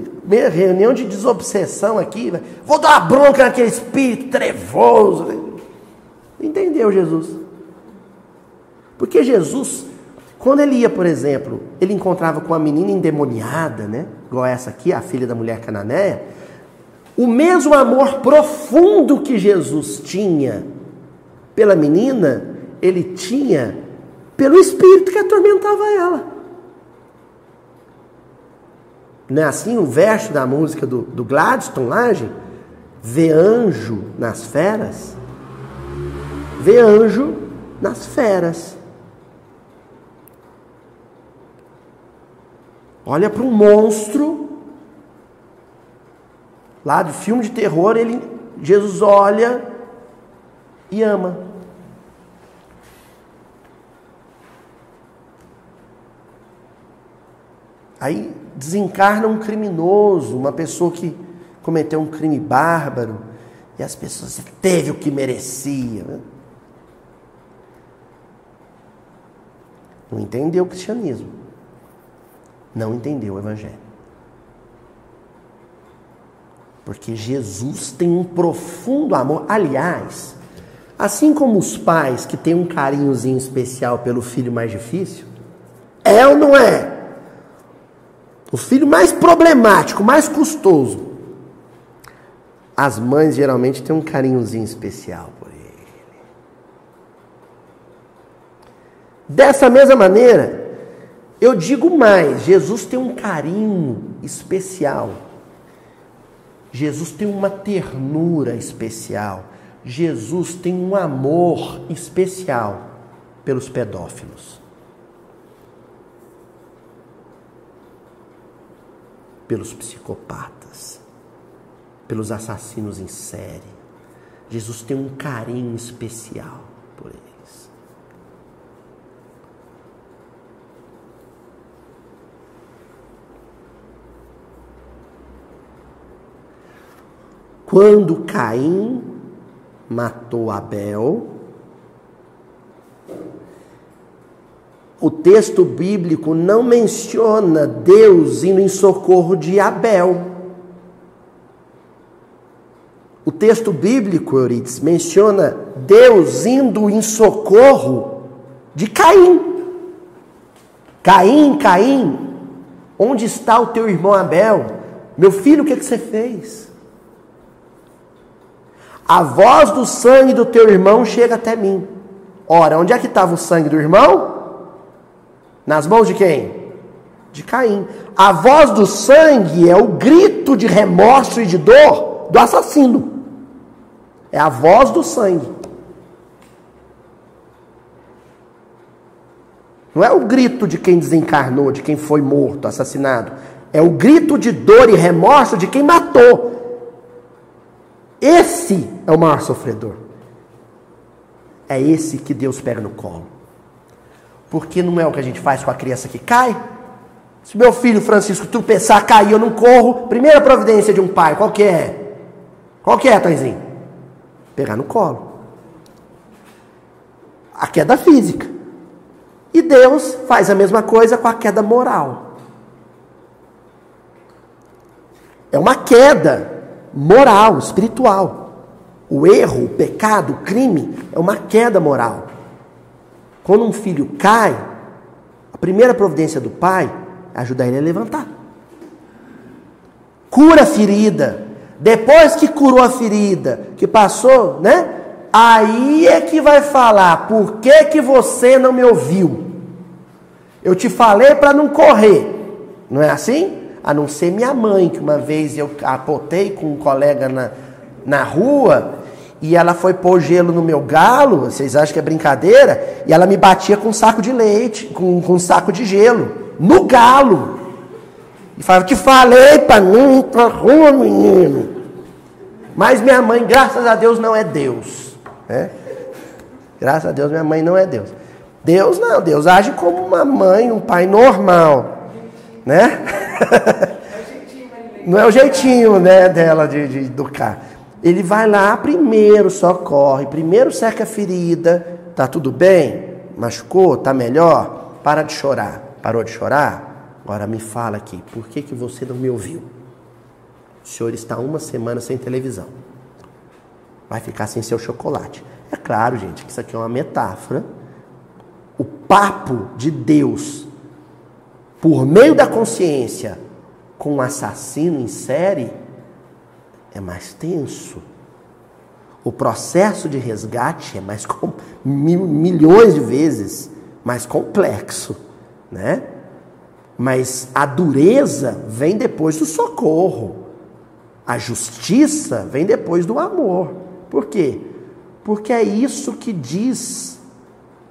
reunião de desobsessão aqui. Vou dar uma bronca naquele espírito trevoso. Entendeu, Jesus? Porque Jesus, quando ele ia, por exemplo, ele encontrava com uma menina endemoniada, né? Igual essa aqui, a filha da mulher cananeia, o mesmo amor profundo que Jesus tinha pela menina, ele tinha pelo espírito que atormentava ela. Não é assim o verso da música do, do Gladstone Lage? Vê anjo nas feras? Vê anjo nas feras. Olha para um monstro lá do filme de terror, ele Jesus olha e ama. Aí desencarna um criminoso, uma pessoa que cometeu um crime bárbaro, e as pessoas teve o que merecia. Não entendeu o cristianismo não entendeu o Evangelho. Porque Jesus tem um profundo amor. Aliás, assim como os pais que têm um carinhozinho especial pelo filho mais difícil, é ou não é? O filho mais problemático, mais custoso. As mães geralmente têm um carinhozinho especial por ele. Dessa mesma maneira, eu digo mais: Jesus tem um carinho especial. Jesus tem uma ternura especial. Jesus tem um amor especial pelos pedófilos. Pelos psicopatas, pelos assassinos em série. Jesus tem um carinho especial por ele. Quando Caim matou Abel, o texto bíblico não menciona Deus indo em socorro de Abel. O texto bíblico, Euridice, menciona Deus indo em socorro de Caim. Caim, Caim, onde está o teu irmão Abel? Meu filho, o que, é que você fez? A voz do sangue do teu irmão chega até mim. Ora, onde é que estava o sangue do irmão? Nas mãos de quem? De Caim. A voz do sangue é o grito de remorso e de dor do assassino. É a voz do sangue. Não é o grito de quem desencarnou, de quem foi morto, assassinado. É o grito de dor e remorso de quem matou. Esse é o maior sofredor. É esse que Deus pega no colo. Porque não é o que a gente faz com a criança que cai. Se meu filho Francisco tropeçar, cair, eu não corro. Primeira providência de um pai, qual que é? Qual que é, Taizinho? Pegar no colo. A queda física. E Deus faz a mesma coisa com a queda moral. É uma queda moral, espiritual. O erro, o pecado, o crime é uma queda moral. Quando um filho cai, a primeira providência do pai é ajudar ele a levantar. Cura a ferida. Depois que curou a ferida, que passou, né? Aí é que vai falar, por que que você não me ouviu? Eu te falei para não correr. Não é assim? A não ser minha mãe, que uma vez eu apotei com um colega na, na rua e ela foi pôr gelo no meu galo, vocês acham que é brincadeira? E ela me batia com um saco de leite, com, com um saco de gelo, no galo. E falava, te falei para ir pra rua, menino. Mas minha mãe, graças a Deus, não é Deus. Né? Graças a Deus, minha mãe não é Deus. Deus não, Deus age como uma mãe, um pai normal. Né? *laughs* Não é o jeitinho né, dela de, de educar. Ele vai lá primeiro, socorre, primeiro seca a ferida, tá tudo bem? Machucou? Tá melhor? Para de chorar. Parou de chorar? Agora me fala aqui, por que, que você não me ouviu? O senhor está uma semana sem televisão. Vai ficar sem seu chocolate. É claro, gente, que isso aqui é uma metáfora. O papo de Deus, por meio da consciência, com um assassino em série, é mais tenso. O processo de resgate é mais mil, milhões de vezes mais complexo, né? Mas a dureza vem depois do socorro. A justiça vem depois do amor. Por quê? Porque é isso que diz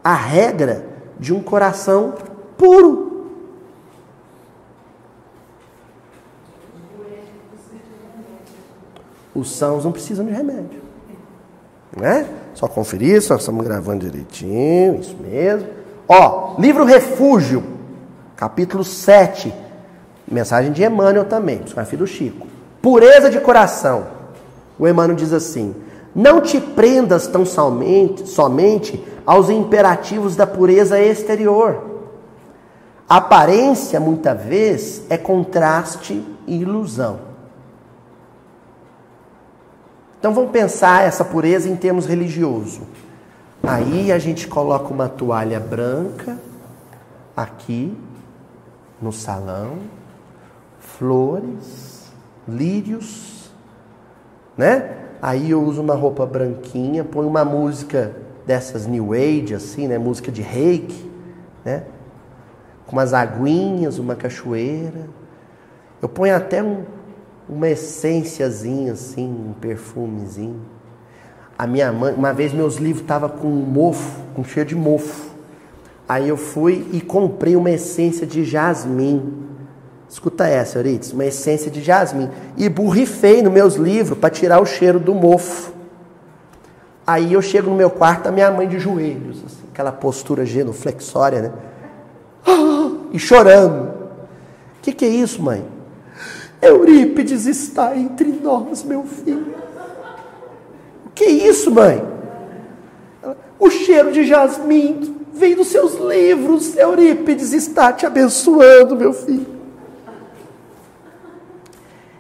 a regra de um coração puro. Os sãos não precisam de remédio. Né? Só conferir, só estamos gravando direitinho, isso mesmo. Ó, livro Refúgio, capítulo 7. Mensagem de Emmanuel também, psicografia do Chico. Pureza de coração. O Emmanuel diz assim: Não te prendas tão somente, somente aos imperativos da pureza exterior. Aparência, muitas vezes, é contraste e ilusão. Então vamos pensar essa pureza em termos religioso. Aí a gente coloca uma toalha branca aqui no salão, flores, lírios, né? Aí eu uso uma roupa branquinha, põe uma música dessas new age assim, né, música de reiki, né? Com umas aguinhas, uma cachoeira. Eu ponho até um, uma essênciazinha assim, um perfumezinho. A minha mãe, uma vez meus livros estavam com mofo, com cheiro de mofo. Aí eu fui e comprei uma essência de jasmim. Escuta essa, Euridice, uma essência de jasmim. E borrifei nos meus livros para tirar o cheiro do mofo. Aí eu chego no meu quarto, a minha mãe de joelhos, assim, aquela postura genuflexória, né? *gasps* E chorando. O que, que é isso, mãe? Eurípides está entre nós, meu filho. Que é isso, mãe? O cheiro de jasmim vem dos seus livros. Eurípides está te abençoando, meu filho.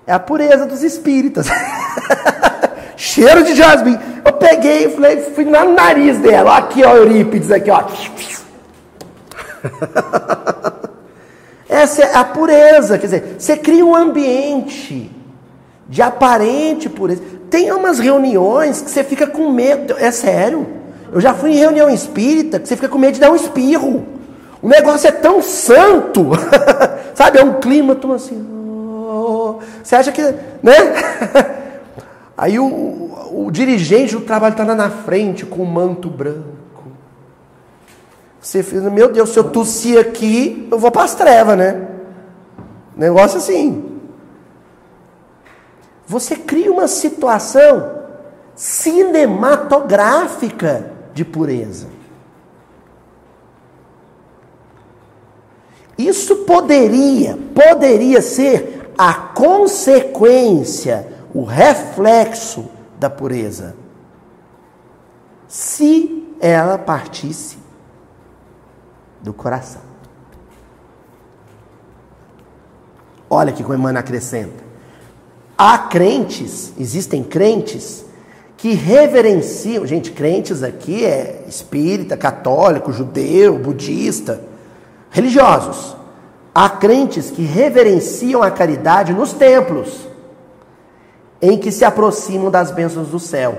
É a pureza dos espíritas. *laughs* cheiro de jasmim. Eu peguei e falei, fui no nariz dela. Aqui, ó, Eurípides, aqui, ó. *laughs* Essa é a pureza, quer dizer, você cria um ambiente de aparente pureza. Tem umas reuniões que você fica com medo, é sério. Eu já fui em reunião espírita que você fica com medo de dar um espirro. O negócio é tão santo, *laughs* sabe? É um clima tão assim. Oh, você acha que, né? *laughs* Aí o, o, o dirigente do trabalho está lá na frente com o manto branco. Você fica, meu Deus, se eu tossir aqui, eu vou para as trevas, né? Negócio assim. Você cria uma situação cinematográfica de pureza. Isso poderia, poderia ser a consequência, o reflexo da pureza. Se ela partisse do coração. Olha que Emmanuel acrescenta. Há crentes, existem crentes que reverenciam, gente, crentes aqui é espírita, católico, judeu, budista, religiosos. Há crentes que reverenciam a caridade nos templos, em que se aproximam das bênçãos do céu,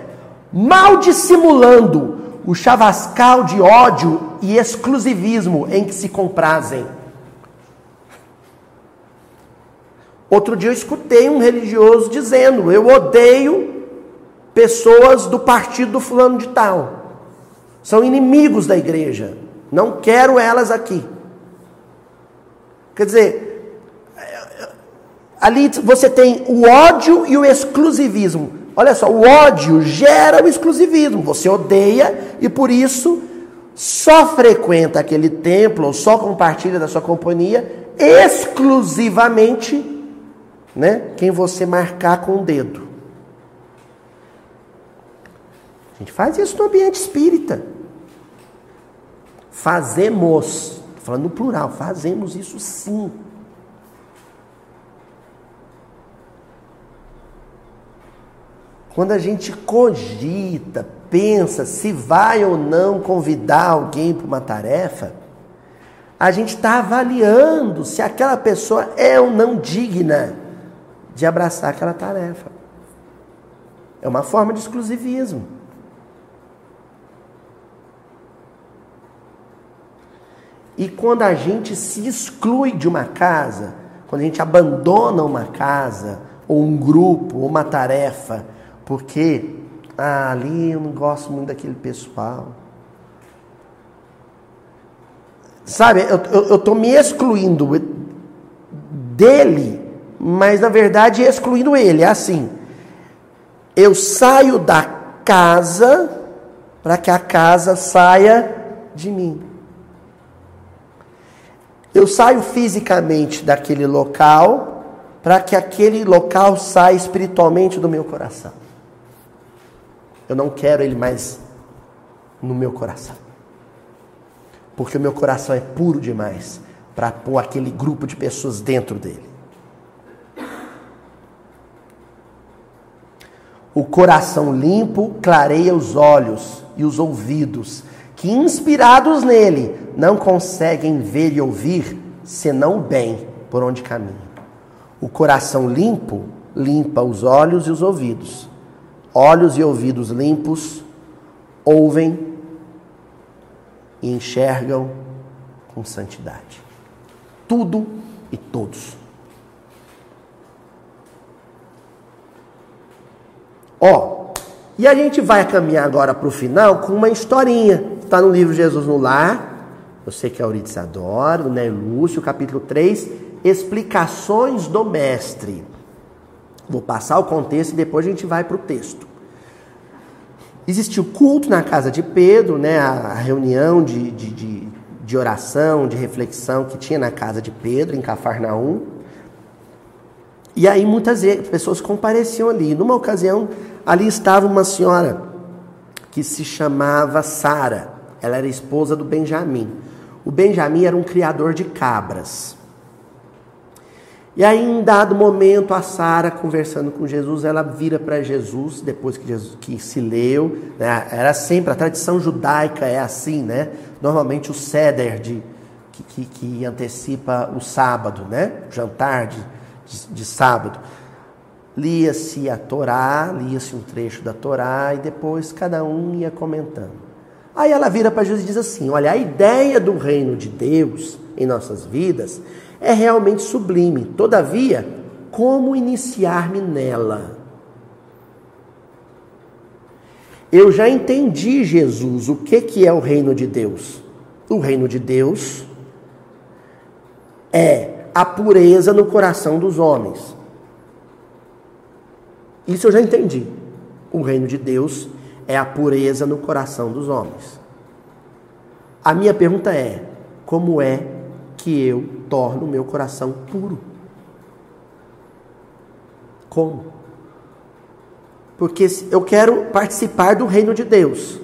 mal dissimulando o chavascal de ódio e exclusivismo em que se comprazem. Outro dia eu escutei um religioso dizendo: Eu odeio pessoas do partido do fulano de tal. São inimigos da igreja. Não quero elas aqui. Quer dizer, ali você tem o ódio e o exclusivismo. Olha só, o ódio gera o exclusivismo. Você odeia e por isso só frequenta aquele templo ou só compartilha da sua companhia exclusivamente, né, quem você marcar com o dedo. A gente faz isso no ambiente espírita. Fazemos, falando no plural, fazemos isso sim. Quando a gente cogita, pensa se vai ou não convidar alguém para uma tarefa, a gente está avaliando se aquela pessoa é ou não digna de abraçar aquela tarefa. É uma forma de exclusivismo. E quando a gente se exclui de uma casa, quando a gente abandona uma casa, ou um grupo, ou uma tarefa, porque ah, ali eu não gosto muito daquele pessoal. Sabe, eu estou me excluindo dele, mas na verdade excluindo ele. É assim: eu saio da casa para que a casa saia de mim. Eu saio fisicamente daquele local para que aquele local saia espiritualmente do meu coração. Eu não quero ele mais no meu coração. Porque o meu coração é puro demais para pôr aquele grupo de pessoas dentro dele. O coração limpo clareia os olhos e os ouvidos, que inspirados nele não conseguem ver e ouvir senão o bem por onde caminham. O coração limpo limpa os olhos e os ouvidos olhos e ouvidos limpos, ouvem e enxergam com santidade. Tudo e todos. Ó, e a gente vai caminhar agora para o final com uma historinha. Está no livro Jesus no Lar. Eu sei que a Euridice adora, Né Lúcio, capítulo 3. explicações do mestre. Vou passar o contexto e depois a gente vai para o texto. Existiu culto na casa de Pedro, né, a reunião de, de, de, de oração, de reflexão que tinha na casa de Pedro, em Cafarnaum. E aí muitas pessoas compareciam ali. Numa ocasião, ali estava uma senhora que se chamava Sara. Ela era esposa do Benjamim. O Benjamim era um criador de cabras. E aí, em dado momento, a Sara, conversando com Jesus, ela vira para Jesus, depois que, Jesus, que se leu, né? era sempre, a tradição judaica é assim, né? Normalmente o ceder de, que, que, que antecipa o sábado, né? O jantar de, de, de sábado. Lia-se a Torá, lia-se um trecho da Torá e depois cada um ia comentando. Aí ela vira para Jesus e diz assim: Olha, a ideia do reino de Deus em nossas vidas é realmente sublime. Todavia, como iniciar-me nela? Eu já entendi, Jesus, o que, que é o reino de Deus. O reino de Deus é a pureza no coração dos homens. Isso eu já entendi. O reino de Deus é a pureza no coração dos homens. A minha pergunta é: como é que eu torno o meu coração puro? Como? Porque eu quero participar do reino de Deus.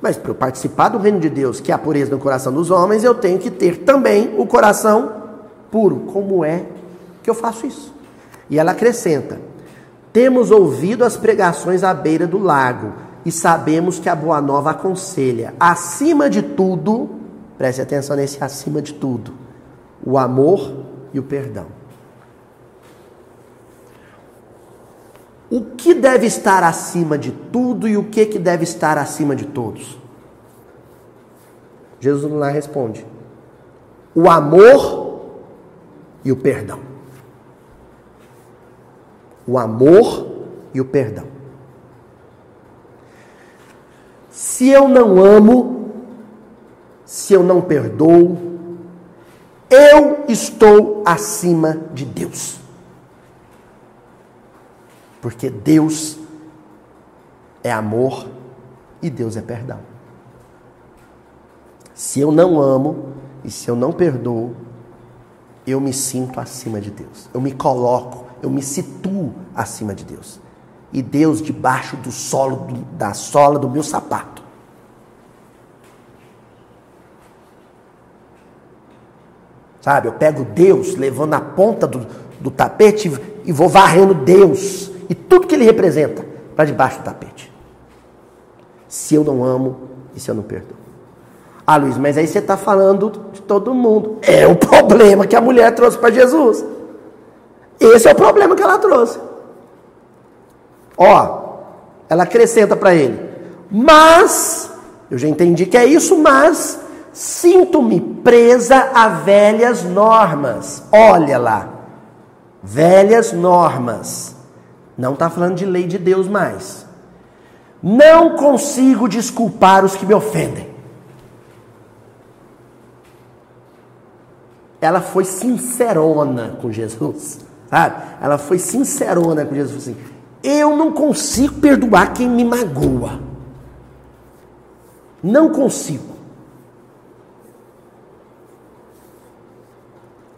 Mas para eu participar do reino de Deus, que é a pureza no coração dos homens, eu tenho que ter também o coração puro. Como é que eu faço isso? E ela acrescenta: Temos ouvido as pregações à beira do lago e sabemos que a Boa Nova aconselha, acima de tudo, preste atenção nesse acima de tudo, o amor e o perdão. O que deve estar acima de tudo e o que, que deve estar acima de todos? Jesus lá responde: o amor e o perdão. O amor e o perdão. Se eu não amo, se eu não perdoo, eu estou acima de Deus. Porque Deus é amor e Deus é perdão. Se eu não amo e se eu não perdoo, eu me sinto acima de Deus. Eu me coloco, eu me situo acima de Deus e Deus debaixo do solo da sola do meu sapato. Sabe, eu pego Deus levando a ponta do, do tapete e vou varrendo Deus e tudo que ele representa para debaixo do tapete. Se eu não amo e se eu não perdoo. Ah, Luiz, mas aí você está falando de todo mundo. É o problema que a mulher trouxe para Jesus. Esse é o problema que ela trouxe. Ó, ela acrescenta para ele: Mas, eu já entendi que é isso, mas sinto-me presa a velhas normas. Olha lá, velhas normas. Não está falando de lei de Deus mais. Não consigo desculpar os que me ofendem. Ela foi sincerona com Jesus, sabe? Ela foi sincerona com Jesus assim. Eu não consigo perdoar quem me magoa. Não consigo.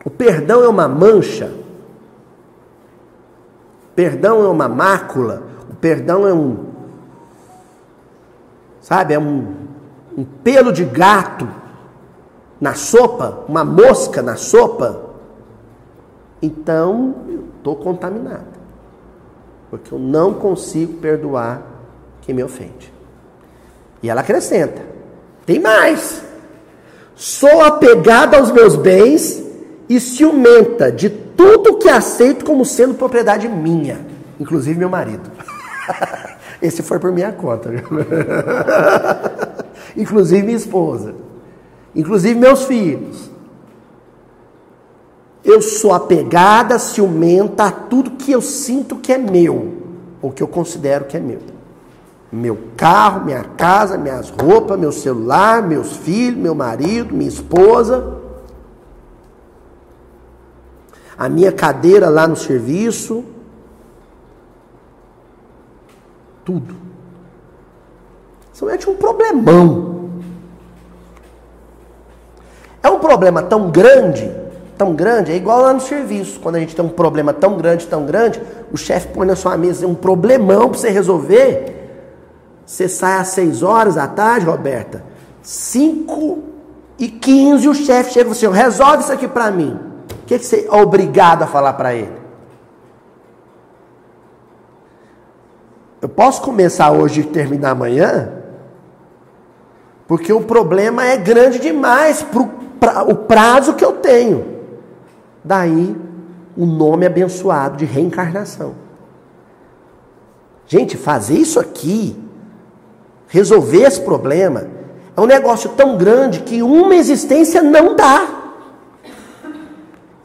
O perdão é uma mancha. Perdão é uma mácula. O perdão é um. Sabe, é um, um pelo de gato na sopa, uma mosca na sopa. Então, eu estou contaminado porque eu não consigo perdoar quem me ofende. E ela acrescenta: tem mais. Sou apegada aos meus bens e ciumenta de tudo que aceito como sendo propriedade minha, inclusive meu marido. *laughs* Esse foi por minha conta. *laughs* inclusive minha esposa. Inclusive meus filhos. Eu sou apegada, ciumenta a tudo que eu sinto que é meu, ou que eu considero que é meu. Meu carro, minha casa, minhas roupas, meu celular, meus filhos, meu marido, minha esposa. A minha cadeira lá no serviço, tudo. Isso é um problemão. É um problema tão grande, tão grande, é igual lá no serviço. Quando a gente tem um problema tão grande, tão grande, o chefe põe na sua mesa um problemão para você resolver. Você sai às 6 horas da tarde, Roberta, 5 e 15 o chefe chega e fala assim, resolve isso aqui para mim. Que, que você é obrigado a falar para ele? Eu posso começar hoje e terminar amanhã? Porque o problema é grande demais para o prazo que eu tenho. Daí o nome abençoado de reencarnação. Gente, fazer isso aqui, resolver esse problema, é um negócio tão grande que uma existência não dá.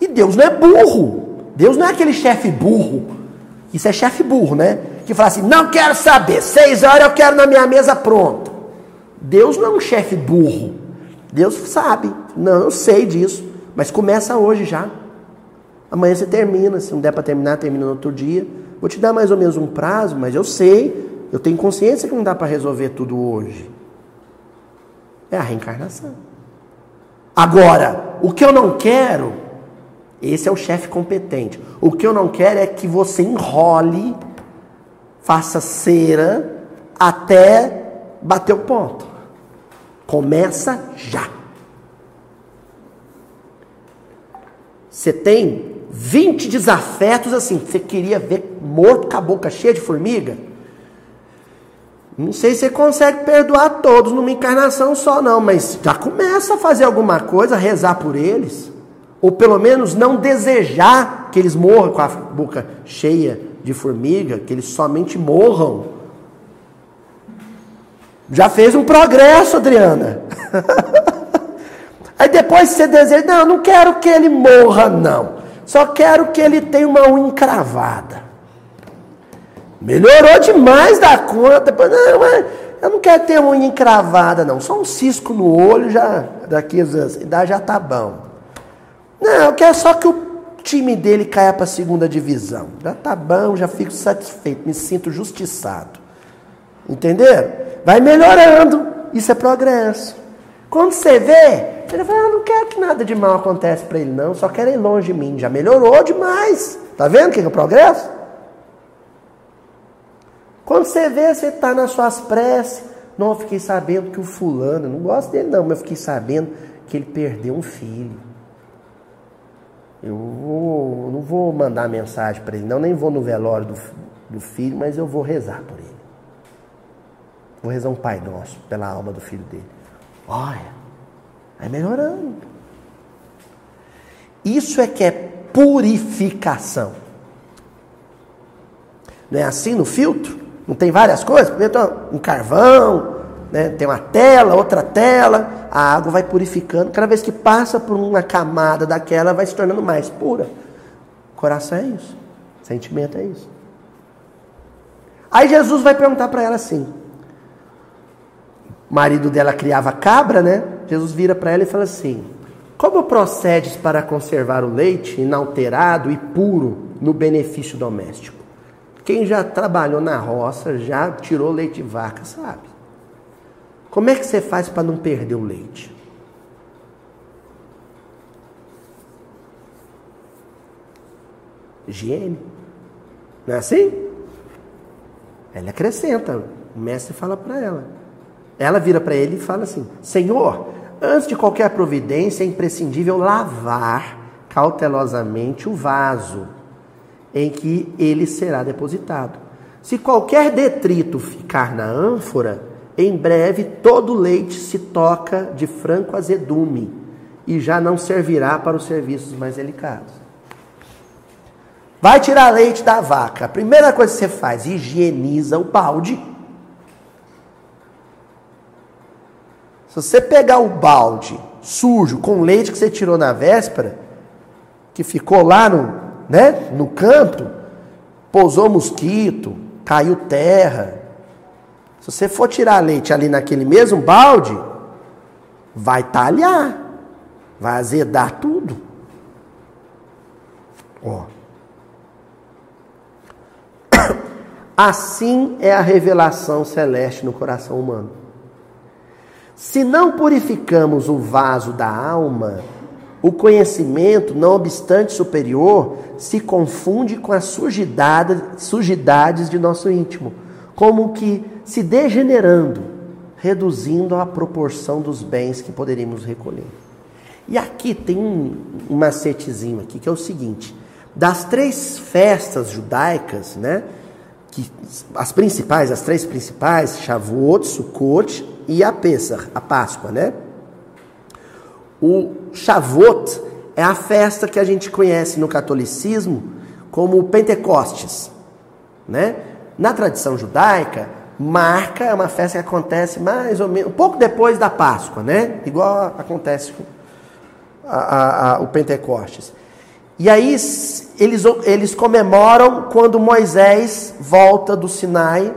E Deus não é burro. Deus não é aquele chefe burro. Isso é chefe burro, né? Que fala assim: não quero saber, seis horas eu quero na minha mesa pronta. Deus não é um chefe burro. Deus sabe. Não, eu sei disso. Mas começa hoje já. Amanhã você termina. Se não der para terminar, termina no outro dia. Vou te dar mais ou menos um prazo, mas eu sei. Eu tenho consciência que não dá para resolver tudo hoje. É a reencarnação. Agora, o que eu não quero, esse é o chefe competente. O que eu não quero é que você enrole, faça cera até bater o ponto. Começa já. Você tem 20 desafetos assim, você queria ver morto com a boca cheia de formiga? Não sei se você consegue perdoar todos numa encarnação só, não, mas já começa a fazer alguma coisa, rezar por eles. Ou pelo menos não desejar que eles morram com a boca cheia de formiga, que eles somente morram já fez um progresso, Adriana. *laughs* Aí depois você deseja, não, não quero que ele morra, não. Só quero que ele tenha uma unha encravada. Melhorou demais da conta. Depois, não, eu não quero ter unha encravada, não. Só um cisco no olho, já daqui a idade já tá bom. Não, eu quero só que o time dele caia para a segunda divisão. Já tá bom, já fico satisfeito, me sinto justiçado. Entenderam? Vai melhorando. Isso é progresso. Quando você vê, ele fala, ah, não quero que nada de mal aconteça para ele, não. Só quero ir longe de mim. Já melhorou demais. Tá vendo o que é o progresso? Quando você vê, você está nas suas preces. Não, eu fiquei sabendo que o fulano, não gosto dele não, mas eu fiquei sabendo que ele perdeu um filho. Eu vou, não vou mandar mensagem para ele, não, nem vou no velório do, do filho, mas eu vou rezar por ele. Vou rezar um Pai Nosso pela alma do filho dele. Olha, vai melhorando. Isso é que é purificação. Não é assim no filtro? Não tem várias coisas? Um carvão, né? tem uma tela, outra tela, a água vai purificando. Cada vez que passa por uma camada daquela, vai se tornando mais pura. Coração é isso. Sentimento é isso. Aí Jesus vai perguntar para ela assim: o marido dela criava cabra, né? Jesus vira para ela e fala assim: Como procedes para conservar o leite inalterado e puro no benefício doméstico? Quem já trabalhou na roça, já tirou leite de vaca, sabe? Como é que você faz para não perder o leite? Higiene. Não é assim? Ela acrescenta. O mestre fala para ela. Ela vira para ele e fala assim: Senhor, antes de qualquer providência é imprescindível lavar cautelosamente o vaso em que ele será depositado. Se qualquer detrito ficar na ânfora, em breve todo o leite se toca de franco azedume e já não servirá para os serviços mais delicados. Vai tirar leite da vaca. A primeira coisa que você faz, higieniza o balde Se você pegar o balde sujo com leite que você tirou na véspera, que ficou lá no, né, no canto, pousou mosquito, caiu terra. Se você for tirar leite ali naquele mesmo balde, vai talhar, vai azedar tudo. Ó. *coughs* Assim é a revelação celeste no coração humano. Se não purificamos o vaso da alma, o conhecimento, não obstante superior, se confunde com as sujidades, sujidades de nosso íntimo, como que se degenerando, reduzindo a proporção dos bens que poderíamos recolher. E aqui tem um, macetezinho aqui, que é o seguinte: das três festas judaicas, né? Que, as principais, as três principais, Shavuot, Sukkot e a Pesach, a Páscoa, né? O Shavuot é a festa que a gente conhece no catolicismo como Pentecostes, né? Na tradição judaica, marca é uma festa que acontece mais ou menos pouco depois da Páscoa, né? Igual acontece com a, a, a, o Pentecostes. E aí eles, eles comemoram quando Moisés volta do Sinai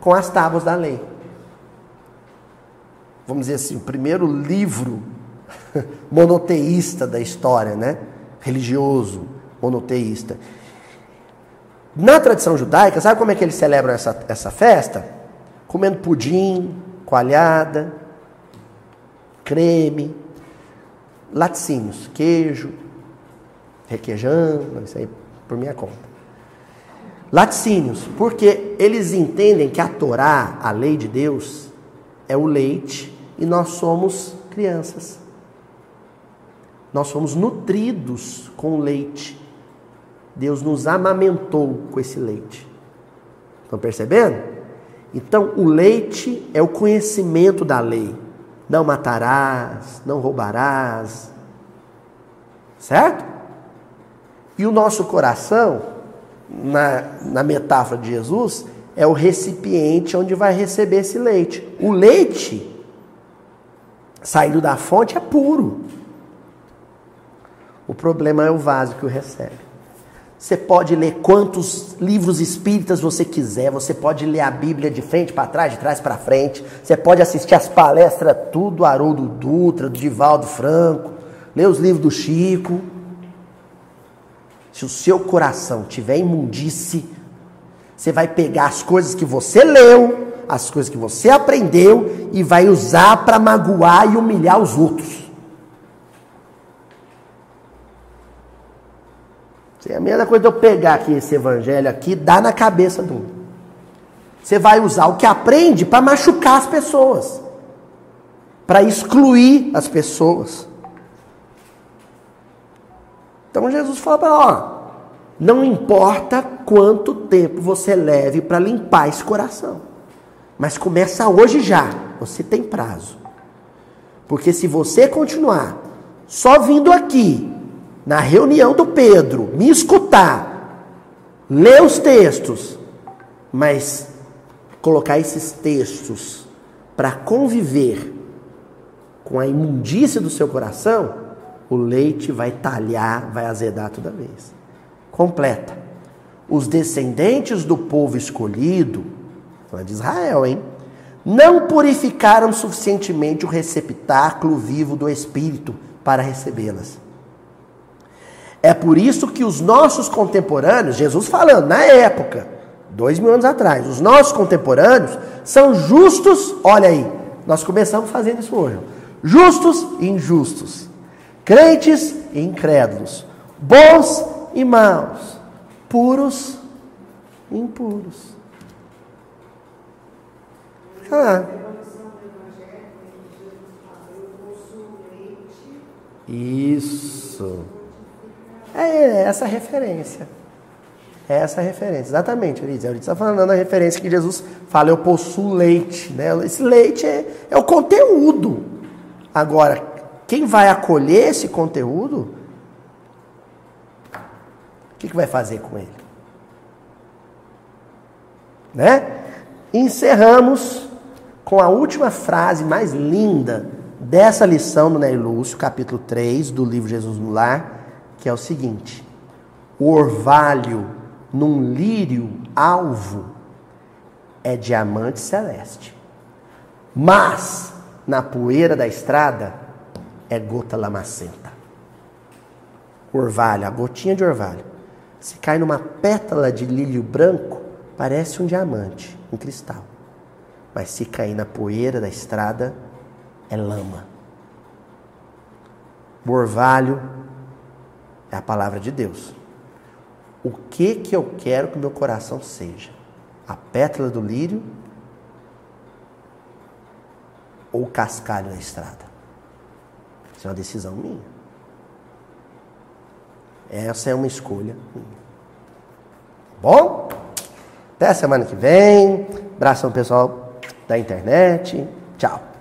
com as tábuas da lei. Vamos dizer assim, o primeiro livro *laughs* monoteísta da história, né? Religioso, monoteísta. Na tradição judaica, sabe como é que eles celebram essa, essa festa? Comendo pudim, coalhada, creme, laticínios, queijo, requeijão, isso aí por minha conta. Laticínios, porque eles entendem que a Torá, a lei de Deus, é o leite e nós somos crianças. Nós somos nutridos com leite. Deus nos amamentou com esse leite. Estão percebendo? Então, o leite é o conhecimento da lei. Não matarás, não roubarás. Certo? E o nosso coração, na, na metáfora de Jesus, é o recipiente onde vai receber esse leite. O leite, saindo da fonte, é puro. O problema é o vaso que o recebe. Você pode ler quantos livros espíritas você quiser, você pode ler a Bíblia de frente para trás, de trás para frente, você pode assistir as palestras tudo do Haroldo Dutra, do Divaldo Franco, ler os livros do Chico. Se o seu coração tiver imundice, você vai pegar as coisas que você leu, as coisas que você aprendeu e vai usar para magoar e humilhar os outros. É a mesma coisa de eu pegar aqui esse evangelho aqui, dar na cabeça do. Você vai usar o que aprende para machucar as pessoas, para excluir as pessoas. Então Jesus fala para ó, não importa quanto tempo você leve para limpar esse coração, mas começa hoje já. Você tem prazo. Porque se você continuar só vindo aqui na reunião do Pedro, me escutar, ler os textos, mas colocar esses textos para conviver com a imundícia do seu coração, o leite vai talhar, vai azedar toda vez. Completa. Os descendentes do povo escolhido, falando de Israel, hein? Não purificaram suficientemente o receptáculo vivo do Espírito para recebê-las. É por isso que os nossos contemporâneos, Jesus falando, na época, dois mil anos atrás, os nossos contemporâneos são justos, olha aí, nós começamos fazendo isso hoje. Justos e injustos, crentes e incrédulos, bons e maus, puros e impuros. Ah. Isso. É essa referência. É essa referência. Exatamente, Euridice. Euridice está falando da referência que Jesus fala, eu possuo leite. Né? Esse leite é, é o conteúdo. Agora, quem vai acolher esse conteúdo, o que, que vai fazer com ele? Né? Encerramos com a última frase mais linda dessa lição do Ney Lúcio, capítulo 3 do livro Jesus no Lar que é o seguinte: o orvalho num lírio alvo é diamante celeste, mas na poeira da estrada é gota lamacenta. Orvalho, a gotinha de orvalho. Se cai numa pétala de lírio branco, parece um diamante, um cristal. Mas se cair na poeira da estrada, é lama. O orvalho é a palavra de Deus. O que que eu quero que meu coração seja? A pétala do lírio ou o cascalho na estrada? Isso é uma decisão minha. Essa é uma escolha minha. Bom? Até semana que vem. Abração pessoal da internet. Tchau.